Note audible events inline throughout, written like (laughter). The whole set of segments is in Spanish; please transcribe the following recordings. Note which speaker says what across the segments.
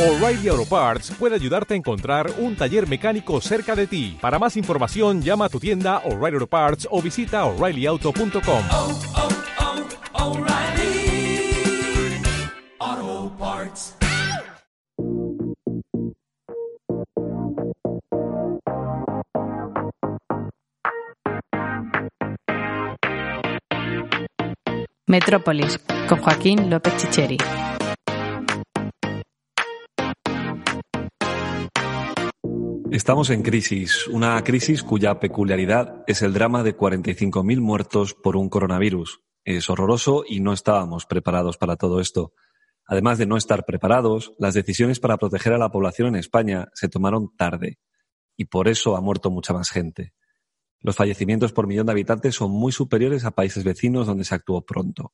Speaker 1: O'Reilly Auto Parts puede ayudarte a encontrar un taller mecánico cerca de ti. Para más información, llama a tu tienda O'Reilly Auto Parts o visita oreillyauto.com.
Speaker 2: oh, oh, Parts.
Speaker 3: Metrópolis, con Joaquín López Chicheri.
Speaker 4: Estamos en crisis, una crisis cuya peculiaridad es el drama de 45.000 muertos por un coronavirus. Es horroroso y no estábamos preparados para todo esto. Además de no estar preparados, las decisiones para proteger a la población en España se tomaron tarde y por eso ha muerto mucha más gente. Los fallecimientos por millón de habitantes son muy superiores a países vecinos donde se actuó pronto.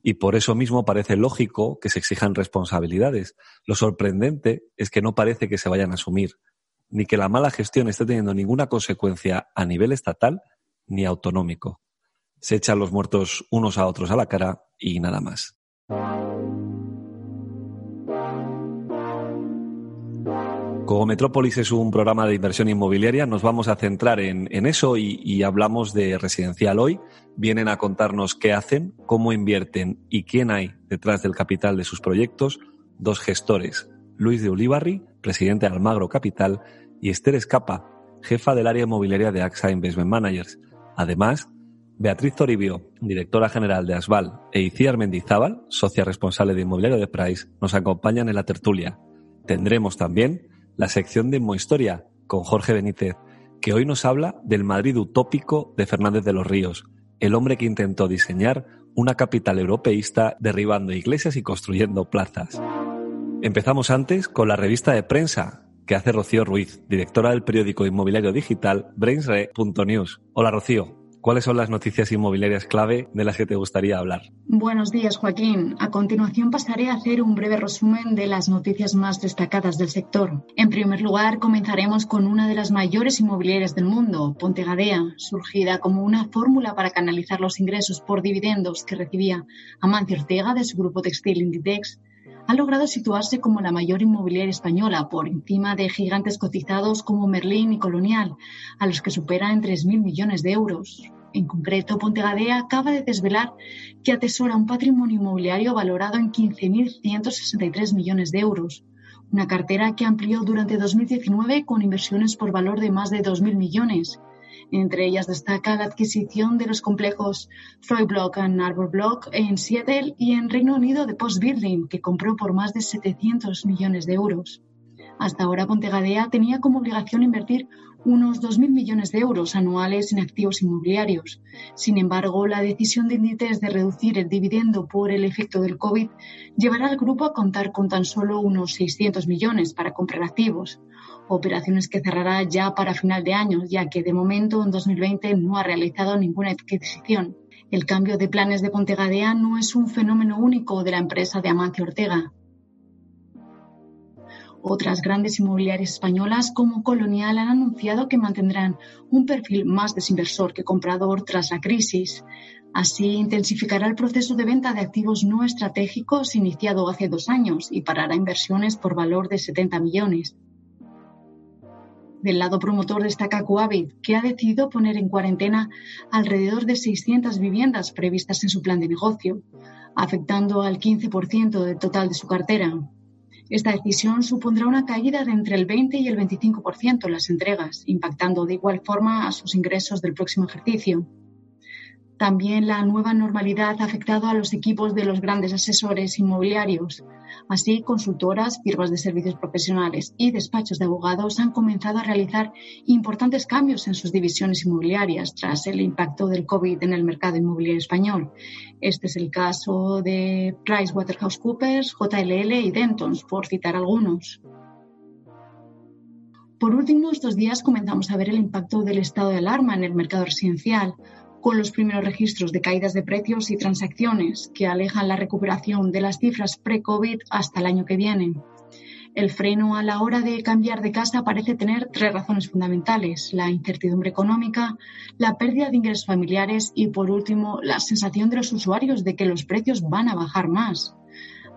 Speaker 4: Y por eso mismo parece lógico que se exijan responsabilidades. Lo sorprendente es que no parece que se vayan a asumir, ni que la mala gestión esté teniendo ninguna consecuencia a nivel estatal ni autonómico. Se echan los muertos unos a otros a la cara y nada más. Como Metrópolis es un programa de inversión inmobiliaria, nos vamos a centrar en, eso y, y, hablamos de residencial hoy. Vienen a contarnos qué hacen, cómo invierten y quién hay detrás del capital de sus proyectos. Dos gestores, Luis de Ulibarri, presidente de Almagro Capital, y Esther Escapa, jefa del área inmobiliaria de AXA Investment Managers. Además, Beatriz Toribio, directora general de Asval, e Iciar Mendizábal, socia responsable de inmobiliario de Price, nos acompañan en la tertulia. Tendremos también la sección de Inmohistoria con Jorge Benítez, que hoy nos habla del Madrid utópico de Fernández de los Ríos, el hombre que intentó diseñar una capital europeísta derribando iglesias y construyendo plazas. Empezamos antes con la revista de prensa que hace Rocío Ruiz, directora del periódico inmobiliario digital brainsre.news. Hola Rocío, ¿cuáles son las noticias inmobiliarias clave de las que te gustaría hablar?
Speaker 5: Buenos días, Joaquín. A continuación pasaré a hacer un breve resumen de las noticias más destacadas del sector. En primer lugar, comenzaremos con una de las mayores inmobiliarias del mundo, Pontegadea, surgida como una fórmula para canalizar los ingresos por dividendos que recibía Amancio Ortega de su grupo textil Inditex ha logrado situarse como la mayor inmobiliaria española por encima de gigantes cotizados como Merlín y Colonial, a los que supera en 3.000 millones de euros. En concreto, Pontegadea acaba de desvelar que atesora un patrimonio inmobiliario valorado en 15.163 millones de euros, una cartera que amplió durante 2019 con inversiones por valor de más de 2.000 millones. Entre ellas destaca la adquisición de los complejos Freud Block y Arbor Block en Seattle y en Reino Unido de Post Building, que compró por más de 700 millones de euros. Hasta ahora Pontegadea tenía como obligación invertir unos 2.000 millones de euros anuales en activos inmobiliarios. Sin embargo, la decisión de Inditex de reducir el dividendo por el efecto del COVID llevará al grupo a contar con tan solo unos 600 millones para comprar activos, operaciones que cerrará ya para final de año, ya que de momento en 2020 no ha realizado ninguna adquisición. El cambio de planes de Pontegadea no es un fenómeno único de la empresa de Amancio Ortega. Otras grandes inmobiliarias españolas como Colonial han anunciado que mantendrán un perfil más desinversor que comprador tras la crisis. Así intensificará el proceso de venta de activos no estratégicos iniciado hace dos años y parará inversiones por valor de 70 millones. Del lado promotor destaca Coavit, que ha decidido poner en cuarentena alrededor de 600 viviendas previstas en su plan de negocio, afectando al 15% del total de su cartera. Esta decisión supondrá una caída de entre el 20 y el 25% en las entregas, impactando de igual forma a sus ingresos del próximo ejercicio. También la nueva normalidad ha afectado a los equipos de los grandes asesores inmobiliarios. Así, consultoras, firmas de servicios profesionales y despachos de abogados han comenzado a realizar importantes cambios en sus divisiones inmobiliarias tras el impacto del COVID en el mercado inmobiliario español. Este es el caso de PricewaterhouseCoopers, JLL y Dentons, por citar algunos. Por último, estos días comenzamos a ver el impacto del estado de alarma en el mercado residencial, con los primeros registros de caídas de precios y transacciones que alejan la recuperación de las cifras pre-COVID hasta el año que viene. El freno a la hora de cambiar de casa parece tener tres razones fundamentales, la incertidumbre económica, la pérdida de ingresos familiares y, por último, la sensación de los usuarios de que los precios van a bajar más.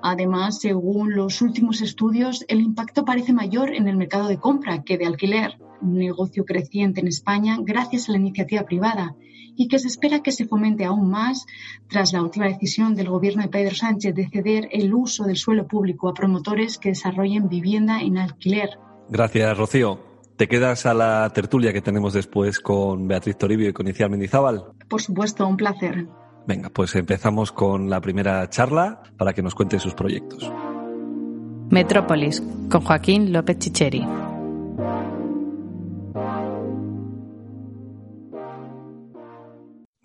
Speaker 5: Además, según los últimos estudios, el impacto parece mayor en el mercado de compra que de alquiler, un negocio creciente en España gracias a la iniciativa privada y que se espera que se fomente aún más tras la última decisión del gobierno de Pedro Sánchez de ceder el uso del suelo público a promotores que desarrollen vivienda en alquiler.
Speaker 4: Gracias, Rocío. ¿Te quedas a la tertulia que tenemos después con Beatriz Toribio y con Iciar Mendizábal?
Speaker 5: Por supuesto, un placer.
Speaker 4: Venga, pues empezamos con la primera charla para que nos cuente sus proyectos.
Speaker 3: Metrópolis, con Joaquín López Chicheri.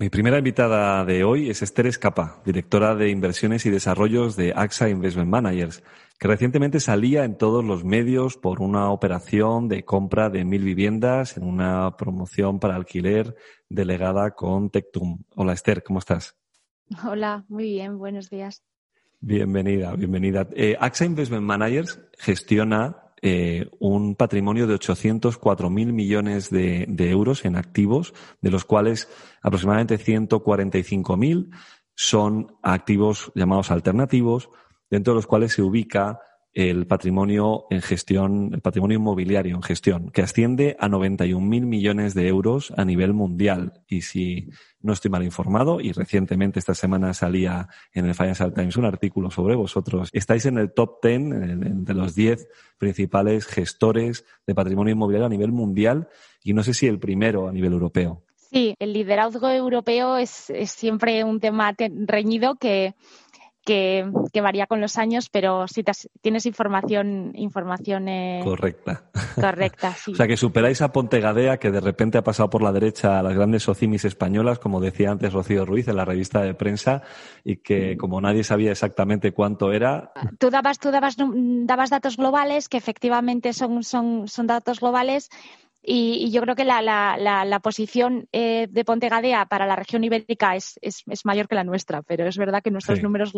Speaker 4: Mi primera invitada de hoy es Esther Escapa, directora de inversiones y desarrollos de AXA Investment Managers, que recientemente salía en todos los medios por una operación de compra de mil viviendas en una promoción para alquiler delegada con Tectum. Hola Esther, ¿cómo estás?
Speaker 6: Hola, muy bien, buenos días.
Speaker 4: Bienvenida, bienvenida. Eh, AXA Investment Managers gestiona eh, un patrimonio de 804.000 millones de, de, euros en activos, de los cuales aproximadamente 145.000 son activos llamados alternativos, dentro de los cuales se ubica el patrimonio en gestión, el patrimonio inmobiliario en gestión, que asciende a 91.000 millones de euros a nivel mundial. Y si no estoy mal informado, y recientemente esta semana salía en el Financial Times un artículo sobre vosotros, estáis en el top 10 de los 10 principales gestores de patrimonio inmobiliario a nivel mundial y no sé si el primero a nivel europeo.
Speaker 6: Sí, el liderazgo europeo es, es siempre un tema reñido que que, que, varía con los años, pero si te, tienes información, información eh,
Speaker 4: correcta.
Speaker 6: Correcta, (laughs) sí.
Speaker 4: o sea, que superáis a Pontegadea, que de repente ha pasado por la derecha a las grandes socimis españolas, como decía antes Rocío Ruiz en la revista de prensa, y que como nadie sabía exactamente cuánto era.
Speaker 6: Tú dabas, tú dabas, dabas datos globales, que efectivamente son, son, son datos globales. Y, y, yo creo que la, la, la, la posición eh, de Pontegadea para la región ibérica es, es, es, mayor que la nuestra, pero es verdad que nuestros sí. números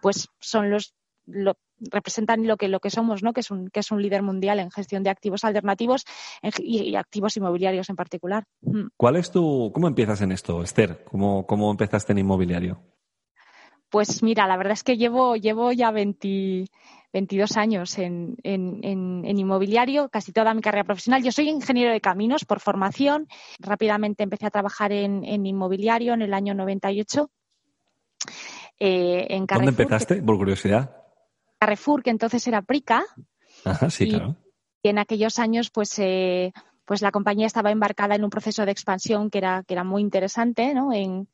Speaker 6: pues son los lo, representan lo que lo que somos, ¿no? Que es un que es un líder mundial en gestión de activos alternativos en, y, y, activos inmobiliarios en particular.
Speaker 4: ¿Cuál es tu cómo empiezas en esto, Esther? ¿Cómo, cómo empezaste en inmobiliario?
Speaker 6: Pues mira, la verdad es que llevo llevo ya 20 22 años en, en, en, en, inmobiliario, casi toda mi carrera profesional. Yo soy ingeniero de caminos por formación. Rápidamente empecé a trabajar en, inmobiliario en el año 98.
Speaker 4: Eh, en Carrefour, ¿Dónde empezaste, por curiosidad?
Speaker 6: Carrefour, que entonces era Prica.
Speaker 4: Ajá, sí,
Speaker 6: y,
Speaker 4: claro.
Speaker 6: Y en aquellos años, pues, eh, pues la compañía estaba embarcada en un proceso de expansión que era, que era muy interesante, ¿no? En,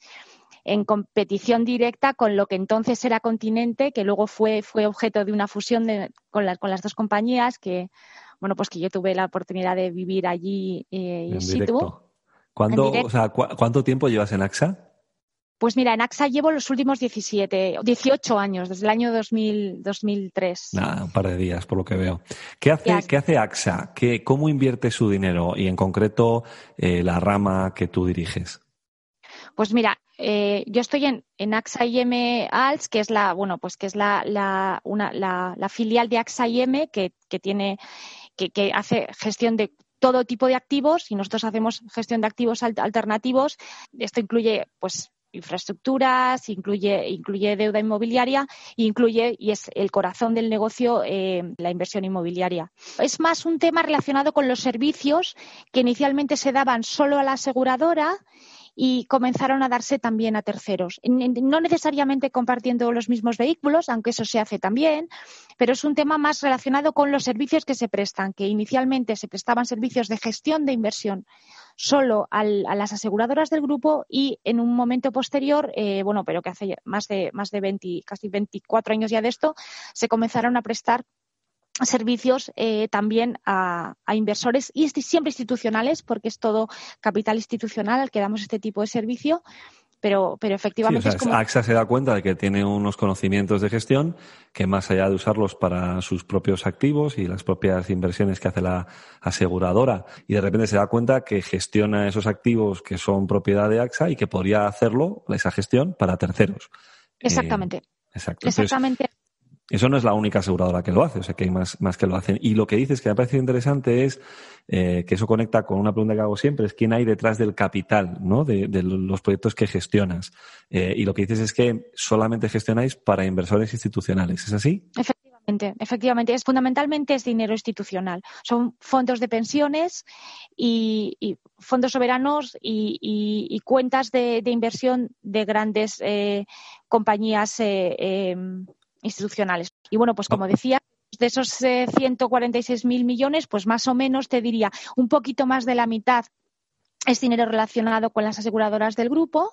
Speaker 6: en competición directa con lo que entonces era Continente, que luego fue, fue objeto de una fusión de, con, la, con, las dos compañías, que bueno, pues que yo tuve la oportunidad de vivir allí eh, in situ.
Speaker 4: ¿Cuándo, o sea, ¿cu ¿Cuánto tiempo llevas en AXA?
Speaker 6: Pues mira, en AXA llevo los últimos 17, 18 años, desde el año 2000, 2003.
Speaker 4: Nada, un par de días, por lo que veo. ¿Qué hace, ¿qué hace AXA? ¿Qué, ¿Cómo invierte su dinero? Y en concreto, eh, la rama que tú diriges.
Speaker 6: Pues mira, eh, yo estoy en, en, AXA IM ALS, que es la, bueno, pues que es la, la, la, filial de AXA IM que, tiene, que, que, hace gestión de todo tipo de activos y nosotros hacemos gestión de activos alternativos. Esto incluye, pues, infraestructuras, incluye, incluye deuda inmobiliaria incluye, y es el corazón del negocio, eh, la inversión inmobiliaria. Es más un tema relacionado con los servicios que inicialmente se daban solo a la aseguradora y comenzaron a darse también a terceros. No necesariamente compartiendo los mismos vehículos, aunque eso se hace también, pero es un tema más relacionado con los servicios que se prestan, que inicialmente se prestaban servicios de gestión de inversión solo a las aseguradoras del grupo y en un momento posterior, eh, bueno, pero que hace más de, más de 20, casi 24 años ya de esto, se comenzaron a prestar servicios eh, también a, a, inversores y siempre institucionales, porque es todo capital institucional al que damos este tipo de servicio. Pero, pero efectivamente.
Speaker 4: Sí, o sea,
Speaker 6: es como...
Speaker 4: AXA se da cuenta de que tiene unos conocimientos de gestión que, más allá de usarlos para sus propios activos y las propias inversiones que hace la aseguradora, y de repente se da cuenta que gestiona esos activos que son propiedad de AXA y que podría hacerlo, esa gestión, para terceros.
Speaker 6: Exactamente.
Speaker 4: Eh, exacto.
Speaker 6: Exactamente.
Speaker 4: Entonces, Eso no es la única aseguradora que lo hace, o sea que hay más, que lo hacen. Y lo que dices que me ha parecido interesante es eh, que eso conecta con una pregunta que hago siempre, es quién hay detrás del capital, ¿no? De, los proyectos que gestionas. Eh, y lo que dices es que solamente gestionáis para inversores institucionales, ¿es así?
Speaker 6: Efectivamente, efectivamente. Es fundamentalmente es dinero institucional. Son fondos de pensiones y, fondos soberanos y, cuentas de, inversión de grandes eh, compañías eh, institucionales. Y bueno, pues como decía, de esos eh, 146.000 millones, pues más o menos te diría un poquito más de la mitad es dinero relacionado con las aseguradoras del grupo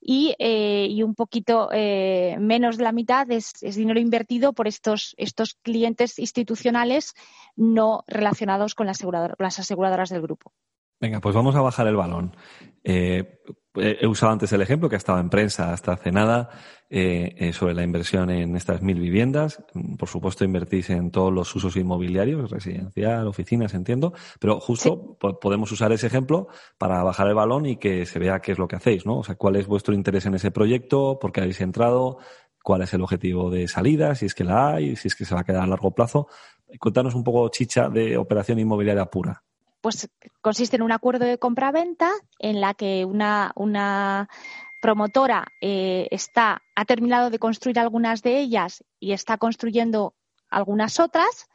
Speaker 6: y, eh, y un poquito eh, menos de la mitad es, es, dinero invertido por estos, estos clientes institucionales no relacionados con, la aseguradora, con las aseguradoras del grupo.
Speaker 4: Venga, pues vamos a bajar el balón. Eh, he usado antes el ejemplo que ha estado en prensa hasta hace nada eh, eh, sobre la inversión en estas mil viviendas. Por supuesto, invertís en todos los usos inmobiliarios, residencial, oficinas, entiendo, pero justo sí. podemos usar ese ejemplo para bajar el balón y que se vea qué es lo que hacéis, ¿no? O sea, cuál es vuestro interés en ese proyecto, por qué habéis entrado, cuál es el objetivo de salida, si es que la hay, si es que se va a quedar a largo plazo. Cuéntanos un poco, chicha, de operación inmobiliaria pura
Speaker 6: pues consiste en un acuerdo de compraventa en la que una, una promotora eh, está, ha terminado de construir algunas de ellas y está construyendo algunas otras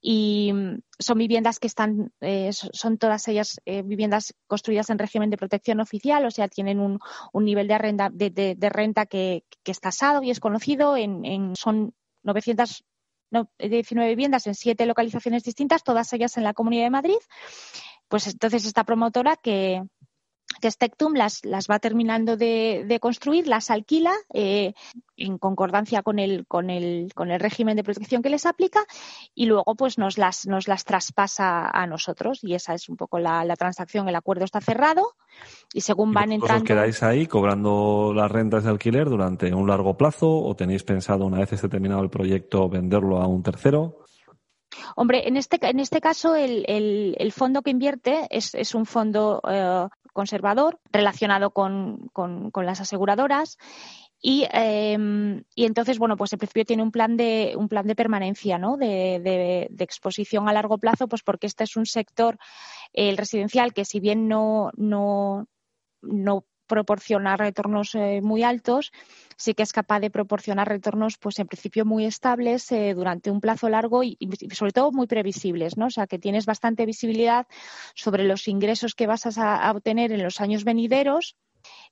Speaker 6: y son viviendas que están, eh, son todas ellas eh, viviendas construidas en régimen de protección oficial, o sea, tienen un, un nivel de renta, de, renta que, que, es tasado y es conocido. En, en, son 900 no, 19 viviendas en siete localizaciones distintas, todas ellas en la Comunidad de Madrid. Pues entonces esta promotora que, que Stectum las, las va terminando de, de construir, las alquila eh, en concordancia con el, con, el, con el régimen de protección que les aplica y luego pues nos las, nos las traspasa a nosotros y esa es un poco la, la transacción, el acuerdo está cerrado y según van
Speaker 4: ¿Y
Speaker 6: entrando...
Speaker 4: os quedáis ahí cobrando las rentas de alquiler durante un largo plazo o tenéis pensado una vez esté terminado el proyecto venderlo a un tercero?
Speaker 6: Hombre, en este, en este caso el, el, el fondo que invierte es, es un fondo eh, conservador relacionado con, con, las aseguradoras y, eh, y, entonces, bueno, pues en principio tiene un plan de, un plan de permanencia, ¿no? De, de, de, exposición a largo plazo, pues porque este es un sector, el residencial, que si bien no, no, no proporciona retornos eh, muy altos, sí que es capaz de proporcionar retornos, pues en principio muy estables eh, durante un plazo largo y, sobre todo muy previsibles, ¿no? O sea, que tienes bastante visibilidad sobre los ingresos que vas a obtener en los años venideros.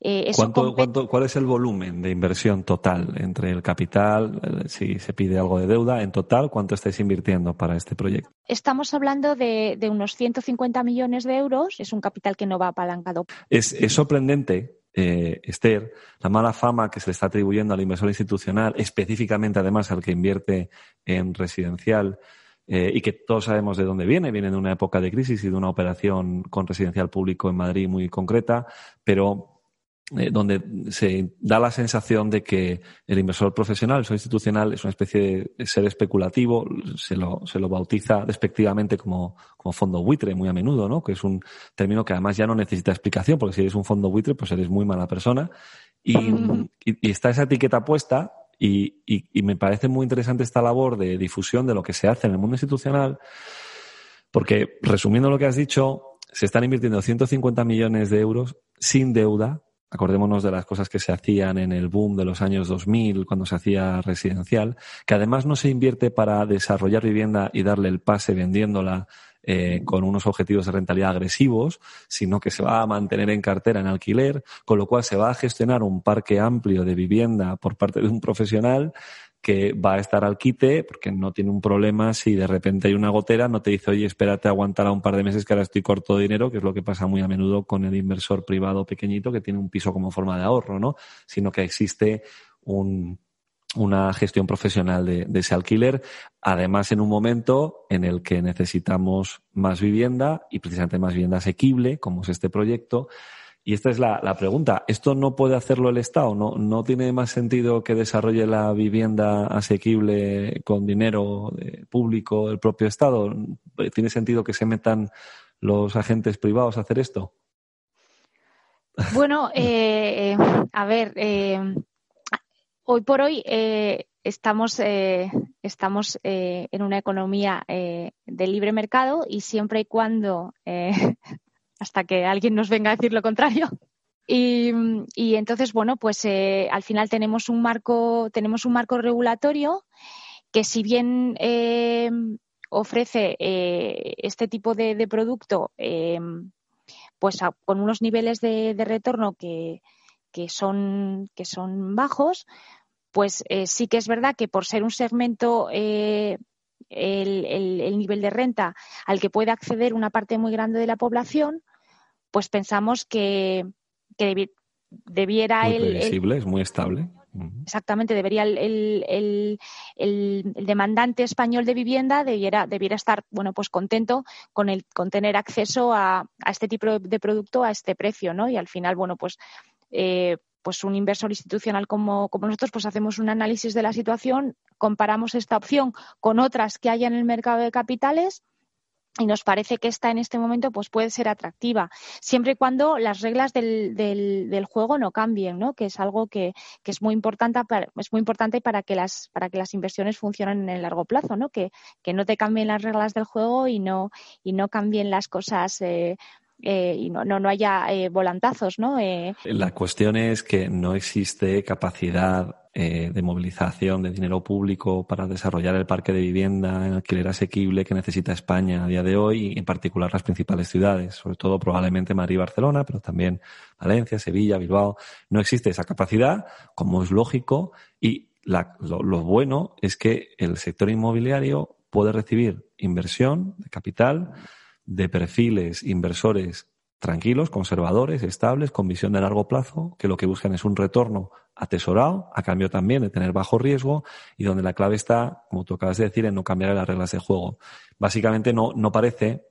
Speaker 4: Eh, ¿Cuánto, ¿cuánto, ¿Cuál es el volumen de inversión total entre el capital, eh, si se pide algo de deuda, en total, cuánto estáis invirtiendo para este proyecto?
Speaker 6: Estamos hablando de, de unos 150 millones de euros, es un capital que no va apalancado.
Speaker 4: Es, es sorprendente eh, Esther, la mala fama que se le está atribuyendo al inversor institucional, específicamente además al que invierte en residencial, eh, y que todos sabemos de dónde viene, viene de una época de crisis y de una operación con residencial público en Madrid muy concreta, pero eh, donde se da la sensación de que el inversor profesional, el inversor institucional, es una especie de ser especulativo, se lo, se lo bautiza despectivamente como, como fondo buitre muy a menudo, ¿no? Que es un término que además ya no necesita explicación, porque si eres un fondo buitre, pues eres muy mala persona. Y, y, y está esa etiqueta puesta, y, y, y me parece muy interesante esta labor de difusión de lo que se hace en el mundo institucional, porque resumiendo lo que has dicho, se están invirtiendo 150 millones de euros sin deuda Acordémonos de las cosas que se hacían en el boom de los años 2000, cuando se hacía residencial, que además no se invierte para desarrollar vivienda y darle el pase vendiéndola eh, con unos objetivos de rentabilidad agresivos, sino que se va a mantener en cartera en alquiler, con lo cual se va a gestionar un parque amplio de vivienda por parte de un profesional que va a estar al quite porque no tiene un problema si de repente hay una gotera, no te dice, oye, espérate, aguantar a un par de meses que ahora estoy corto de dinero, que es lo que pasa muy a menudo con el inversor privado pequeñito que tiene un piso como forma de ahorro, ¿no? Sino que existe un, una gestión profesional de, de, ese alquiler, además en un momento en el que necesitamos más vivienda y precisamente más vivienda asequible, como es este proyecto, y esta es la, la, pregunta. ¿Esto no puede hacerlo el Estado? ¿No, ¿No tiene más sentido que desarrolle la vivienda asequible con dinero público el propio Estado? ¿Tiene sentido que se metan los agentes privados a hacer esto?
Speaker 6: Bueno, eh, a ver, eh, hoy por hoy eh, estamos, eh, estamos eh, en una economía eh, de libre mercado y siempre y cuando, hasta que alguien nos venga a decir lo contrario. Y, entonces, bueno, pues al final tenemos un marco, tenemos un marco regulatorio que si bien ofrece este tipo de, producto, pues con unos niveles de, retorno que, que, son, que son bajos, pues eh, sí que es verdad que por ser un segmento eh, el, nivel de renta al que puede acceder una parte muy grande de la población, pues pensamos que, debiera
Speaker 4: muy
Speaker 6: el,
Speaker 4: es muy estable.
Speaker 6: Exactamente, debería el, demandante español de vivienda debiera, debiera estar bueno pues contento con el con tener acceso a, a este tipo de producto a este precio, ¿no? Y al final, bueno, pues eh, pues un inversor institucional como, nosotros, pues hacemos un análisis de la situación, comparamos esta opción con otras que haya en el mercado de capitales y nos parece que esta en este momento pues puede ser atractiva, siempre y cuando las reglas del, del, juego no cambien, ¿no? que es algo que, es muy importante para, es muy importante para que las para que las inversiones funcionen en el largo plazo, ¿no? Que, que no te cambien las reglas del juego y no y no cambien las cosas eh, eh, y no, no, no haya eh, volantazos, ¿no? Eh,
Speaker 4: La cuestión es que no existe capacidad de movilización de dinero público para desarrollar el parque de vivienda en alquiler asequible que necesita España a día de hoy y en particular las principales ciudades, sobre todo probablemente Madrid y Barcelona, pero también Valencia, Sevilla, Bilbao. No existe esa capacidad, como es lógico, y la, lo bueno es que el sector inmobiliario puede recibir inversión de capital de perfiles inversores tranquilos, conservadores, estables, con visión de largo plazo, que lo que buscan es un retorno atesorado, a cambio también de tener bajo riesgo, y donde la clave está, como tú acabas de decir, en no cambiar las reglas de juego. Básicamente no, no parece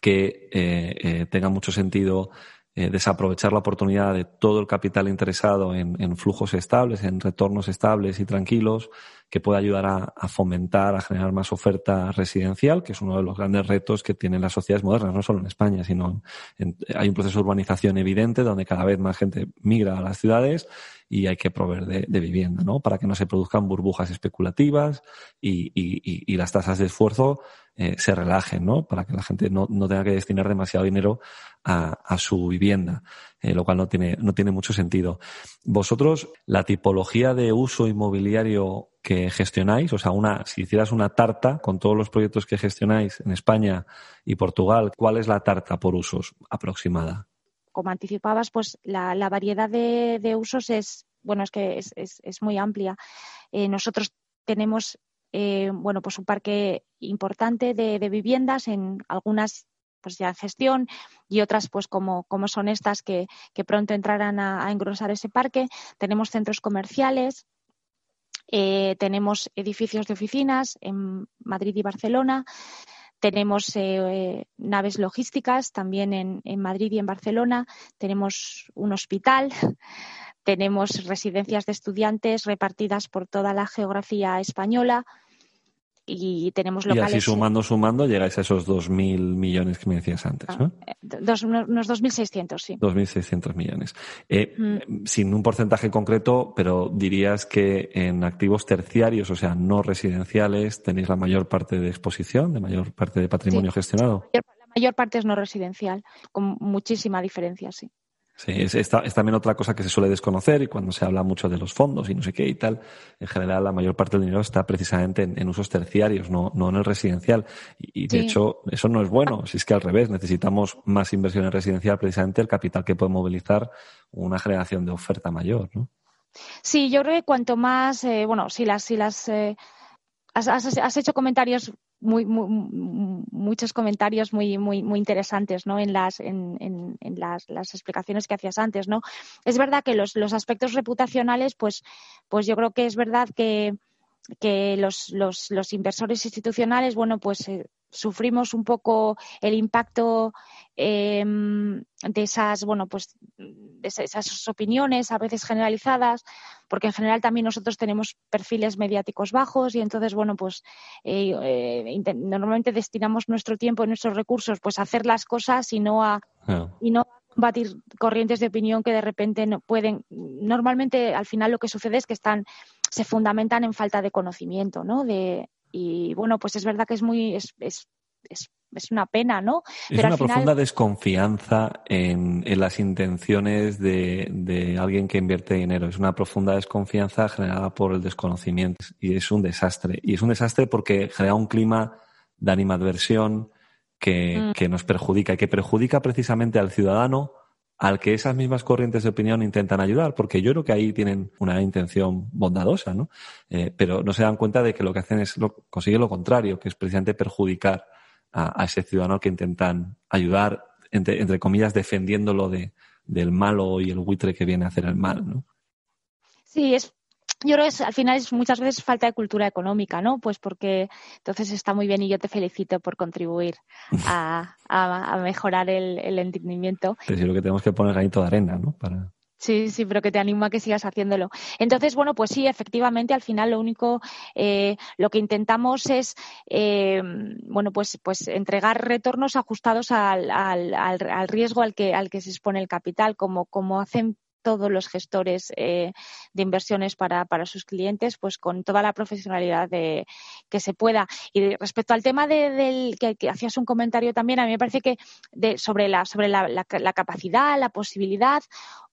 Speaker 4: que eh, eh, tenga mucho sentido eh, desaprovechar la oportunidad de todo el capital interesado en, en, flujos estables, en retornos estables y tranquilos, que pueda ayudar a, a, fomentar, a generar más oferta residencial, que es uno de los grandes retos que tienen las sociedades modernas, no solo en España, sino en, hay un proceso de urbanización evidente donde cada vez más gente migra a las ciudades y hay que proveer de, vivienda, ¿no? Para que no se produzcan burbujas especulativas y, y, y las tasas de esfuerzo eh, se relajen, ¿no? Para que la gente no, no tenga que destinar demasiado dinero a, a su vivienda, eh, lo cual no tiene, no tiene mucho sentido. Vosotros, la tipología de uso inmobiliario que gestionáis, o sea, una, si hicieras una tarta con todos los proyectos que gestionáis en España y Portugal, ¿cuál es la tarta por usos aproximada?
Speaker 6: Como anticipabas, pues la, variedad de, usos es, bueno, es que es, muy amplia. Eh, nosotros tenemos eh, bueno, pues un parque importante de, viviendas en algunas pues ya en gestión y otras pues como, como son estas que, que pronto entrarán a, engrosar ese parque. Tenemos centros comerciales, eh, tenemos edificios de oficinas en Madrid y Barcelona, tenemos eh, naves logísticas también en, en, Madrid y en Barcelona, tenemos un hospital, (laughs) tenemos residencias de estudiantes repartidas por toda la geografía española y tenemos locales.
Speaker 4: Y así sumando, sumando, llegáis a esos 2.000 millones que me decías antes, ¿no?
Speaker 6: Ah, dos, unos 2.600, sí.
Speaker 4: 2.600 millones. Eh, mm. Sin un porcentaje concreto, pero dirías que en activos terciarios, o sea, no residenciales, tenéis la mayor parte de exposición, de mayor parte de patrimonio
Speaker 6: sí.
Speaker 4: gestionado.
Speaker 6: La mayor parte es no residencial, con muchísima diferencia, sí.
Speaker 4: Sí, es, es, es, también otra cosa que se suele desconocer y cuando se habla mucho de los fondos y no sé qué y tal, en general la mayor parte del dinero está precisamente en, en usos terciarios, no, no en el residencial. Y, y de sí. hecho, eso no es bueno, si es que al revés, necesitamos más inversión en residencial, precisamente el capital que puede movilizar una generación de oferta mayor, ¿no?
Speaker 6: Sí, yo creo que cuanto más, eh, bueno, si las, si las eh, has, has, has hecho comentarios muy, muy, muchos comentarios muy, muy, muy interesantes ¿no? en, las, en, en, en las, las, explicaciones que hacías antes. ¿no? Es verdad que los, los aspectos reputacionales, pues, pues yo creo que es verdad que, que los, los, los inversores institucionales, bueno, pues eh, sufrimos un poco el impacto eh, de esas, bueno, pues de esas opiniones a veces generalizadas, porque en general también nosotros tenemos perfiles mediáticos bajos y entonces, bueno, pues eh, eh, normalmente destinamos nuestro tiempo y nuestros recursos pues a hacer las cosas y no a, y no a combatir corrientes de opinión que de repente no pueden. Normalmente al final lo que sucede es que están se fundamentan en falta de conocimiento, ¿no? De, y bueno, pues es verdad que es muy, es, es, es es una pena, ¿no?
Speaker 4: Es una profunda desconfianza en, en las intenciones de, de, alguien que invierte dinero. Es una profunda desconfianza generada por el desconocimiento y es un desastre. Y es un desastre porque genera un clima de animadversión que, mm. que nos perjudica y que perjudica precisamente al ciudadano al que esas mismas corrientes de opinión intentan ayudar, porque yo creo que ahí tienen una intención bondadosa, ¿no? Eh, pero no se dan cuenta de que lo que hacen es lo, conseguir lo contrario, que es precisamente perjudicar a, ese ciudadano que intentan ayudar, entre, entre comillas, defendiéndolo de, del malo y el buitre que viene a hacer el mal, ¿no?
Speaker 6: Sí, es, yo creo que al final es muchas veces falta de cultura económica, ¿no? Pues porque entonces está muy bien y yo te felicito por contribuir (laughs) a, a, a mejorar el, el, entendimiento.
Speaker 4: Pero sí, lo que tenemos que poner granito de arena, ¿no? Para...
Speaker 6: Sí, sí, pero que te animo a que sigas haciéndolo. Entonces, bueno, pues sí, efectivamente, al final lo único, eh, lo que intentamos es, eh, bueno, pues, pues entregar retornos ajustados al, al, al, riesgo al que, al que se expone el capital, como, como hacen todos los gestores eh, de inversiones para, para, sus clientes, pues con toda la profesionalidad de, que se pueda. Y respecto al tema de, del que, hacías un comentario también, a mí me parece que de, sobre, la, sobre la, la, la, capacidad, la posibilidad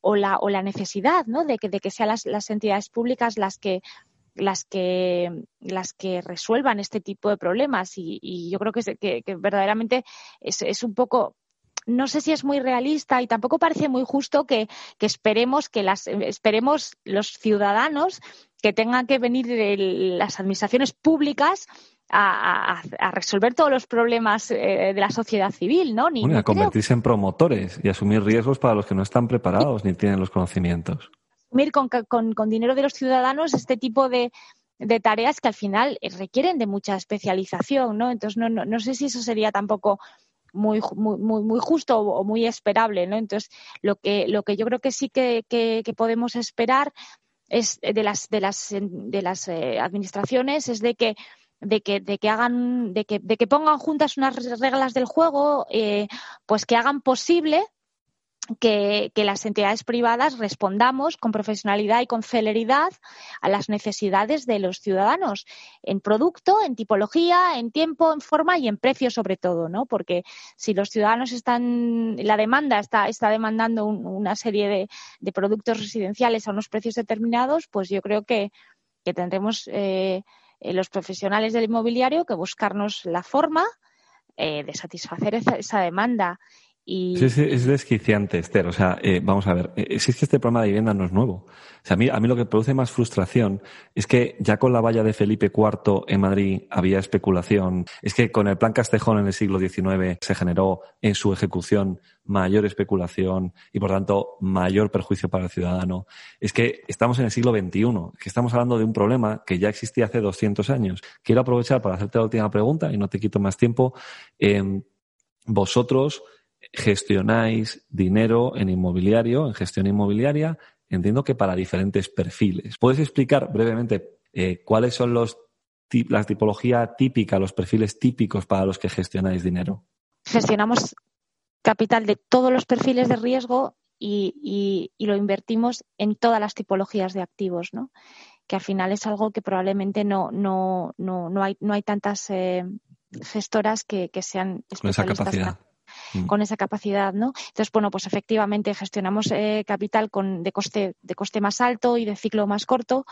Speaker 6: o la, o la necesidad ¿no? de, que, de que sean las, las entidades públicas las que las que las que resuelvan este tipo de problemas y, y yo creo que, que, que verdaderamente es, es, un poco no sé si es muy realista y tampoco parece muy justo que, que esperemos que las esperemos los ciudadanos que tengan que venir de las administraciones públicas a, a, a, resolver todos los problemas eh, de la sociedad civil, ¿no?
Speaker 4: Ni, bueno, a convertirse en promotores y asumir riesgos para los que no están preparados ni tienen los conocimientos.
Speaker 6: Asumir con, con, con dinero de los ciudadanos este tipo de, de tareas que al final requieren de mucha especialización, ¿no? Entonces, no, no, no sé si eso sería tampoco muy, muy, muy justo o muy esperable, ¿no? Entonces, lo que, lo que yo creo que sí que, que, podemos esperar es de las, de las, de las eh, administraciones es de que de que, de que hagan, de que, de que pongan juntas unas reglas del juego, eh, pues que hagan posible que, las entidades privadas respondamos con profesionalidad y con celeridad a las necesidades de los ciudadanos en producto, en tipología, en tiempo, en forma y en precio sobre todo, ¿no? Porque si los ciudadanos están, la demanda está, está demandando un, una serie de, productos residenciales a unos precios determinados, pues yo creo que, que tendremos eh, los profesionales del inmobiliario que buscarnos la forma eh, de satisfacer esa demanda y...
Speaker 4: Sí, sí, es desquiciante, Esther. O sea, eh, vamos a ver, eh, es que este problema de vivienda no es nuevo. O sea, a mí, a mí lo que produce más frustración es que ya con la valla de Felipe IV en Madrid había especulación. Es que con el plan Castejón en el siglo XIX se generó en su ejecución mayor especulación y, por tanto, mayor perjuicio para el ciudadano. Es que estamos en el siglo XXI, que estamos hablando de un problema que ya existía hace 200 años. Quiero aprovechar para hacerte la última pregunta y no te quito más tiempo. Eh, vosotros gestionáis dinero en inmobiliario, en gestión inmobiliaria, entiendo que para diferentes perfiles. ¿Puedes explicar brevemente eh, cuáles son los la tipología típica, los perfiles típicos para los que gestionáis dinero?
Speaker 6: Gestionamos capital de todos los perfiles de riesgo y, y, y, lo invertimos en todas las tipologías de activos, ¿no? Que al final es algo que probablemente no, no, no, no hay, no hay tantas eh, gestoras que, que sean
Speaker 4: Con esa capacidad
Speaker 6: mm. con esa capacidad, ¿no? Entonces, bueno, pues efectivamente gestionamos eh, capital con, de, coste, de coste más alto y de ciclo más corto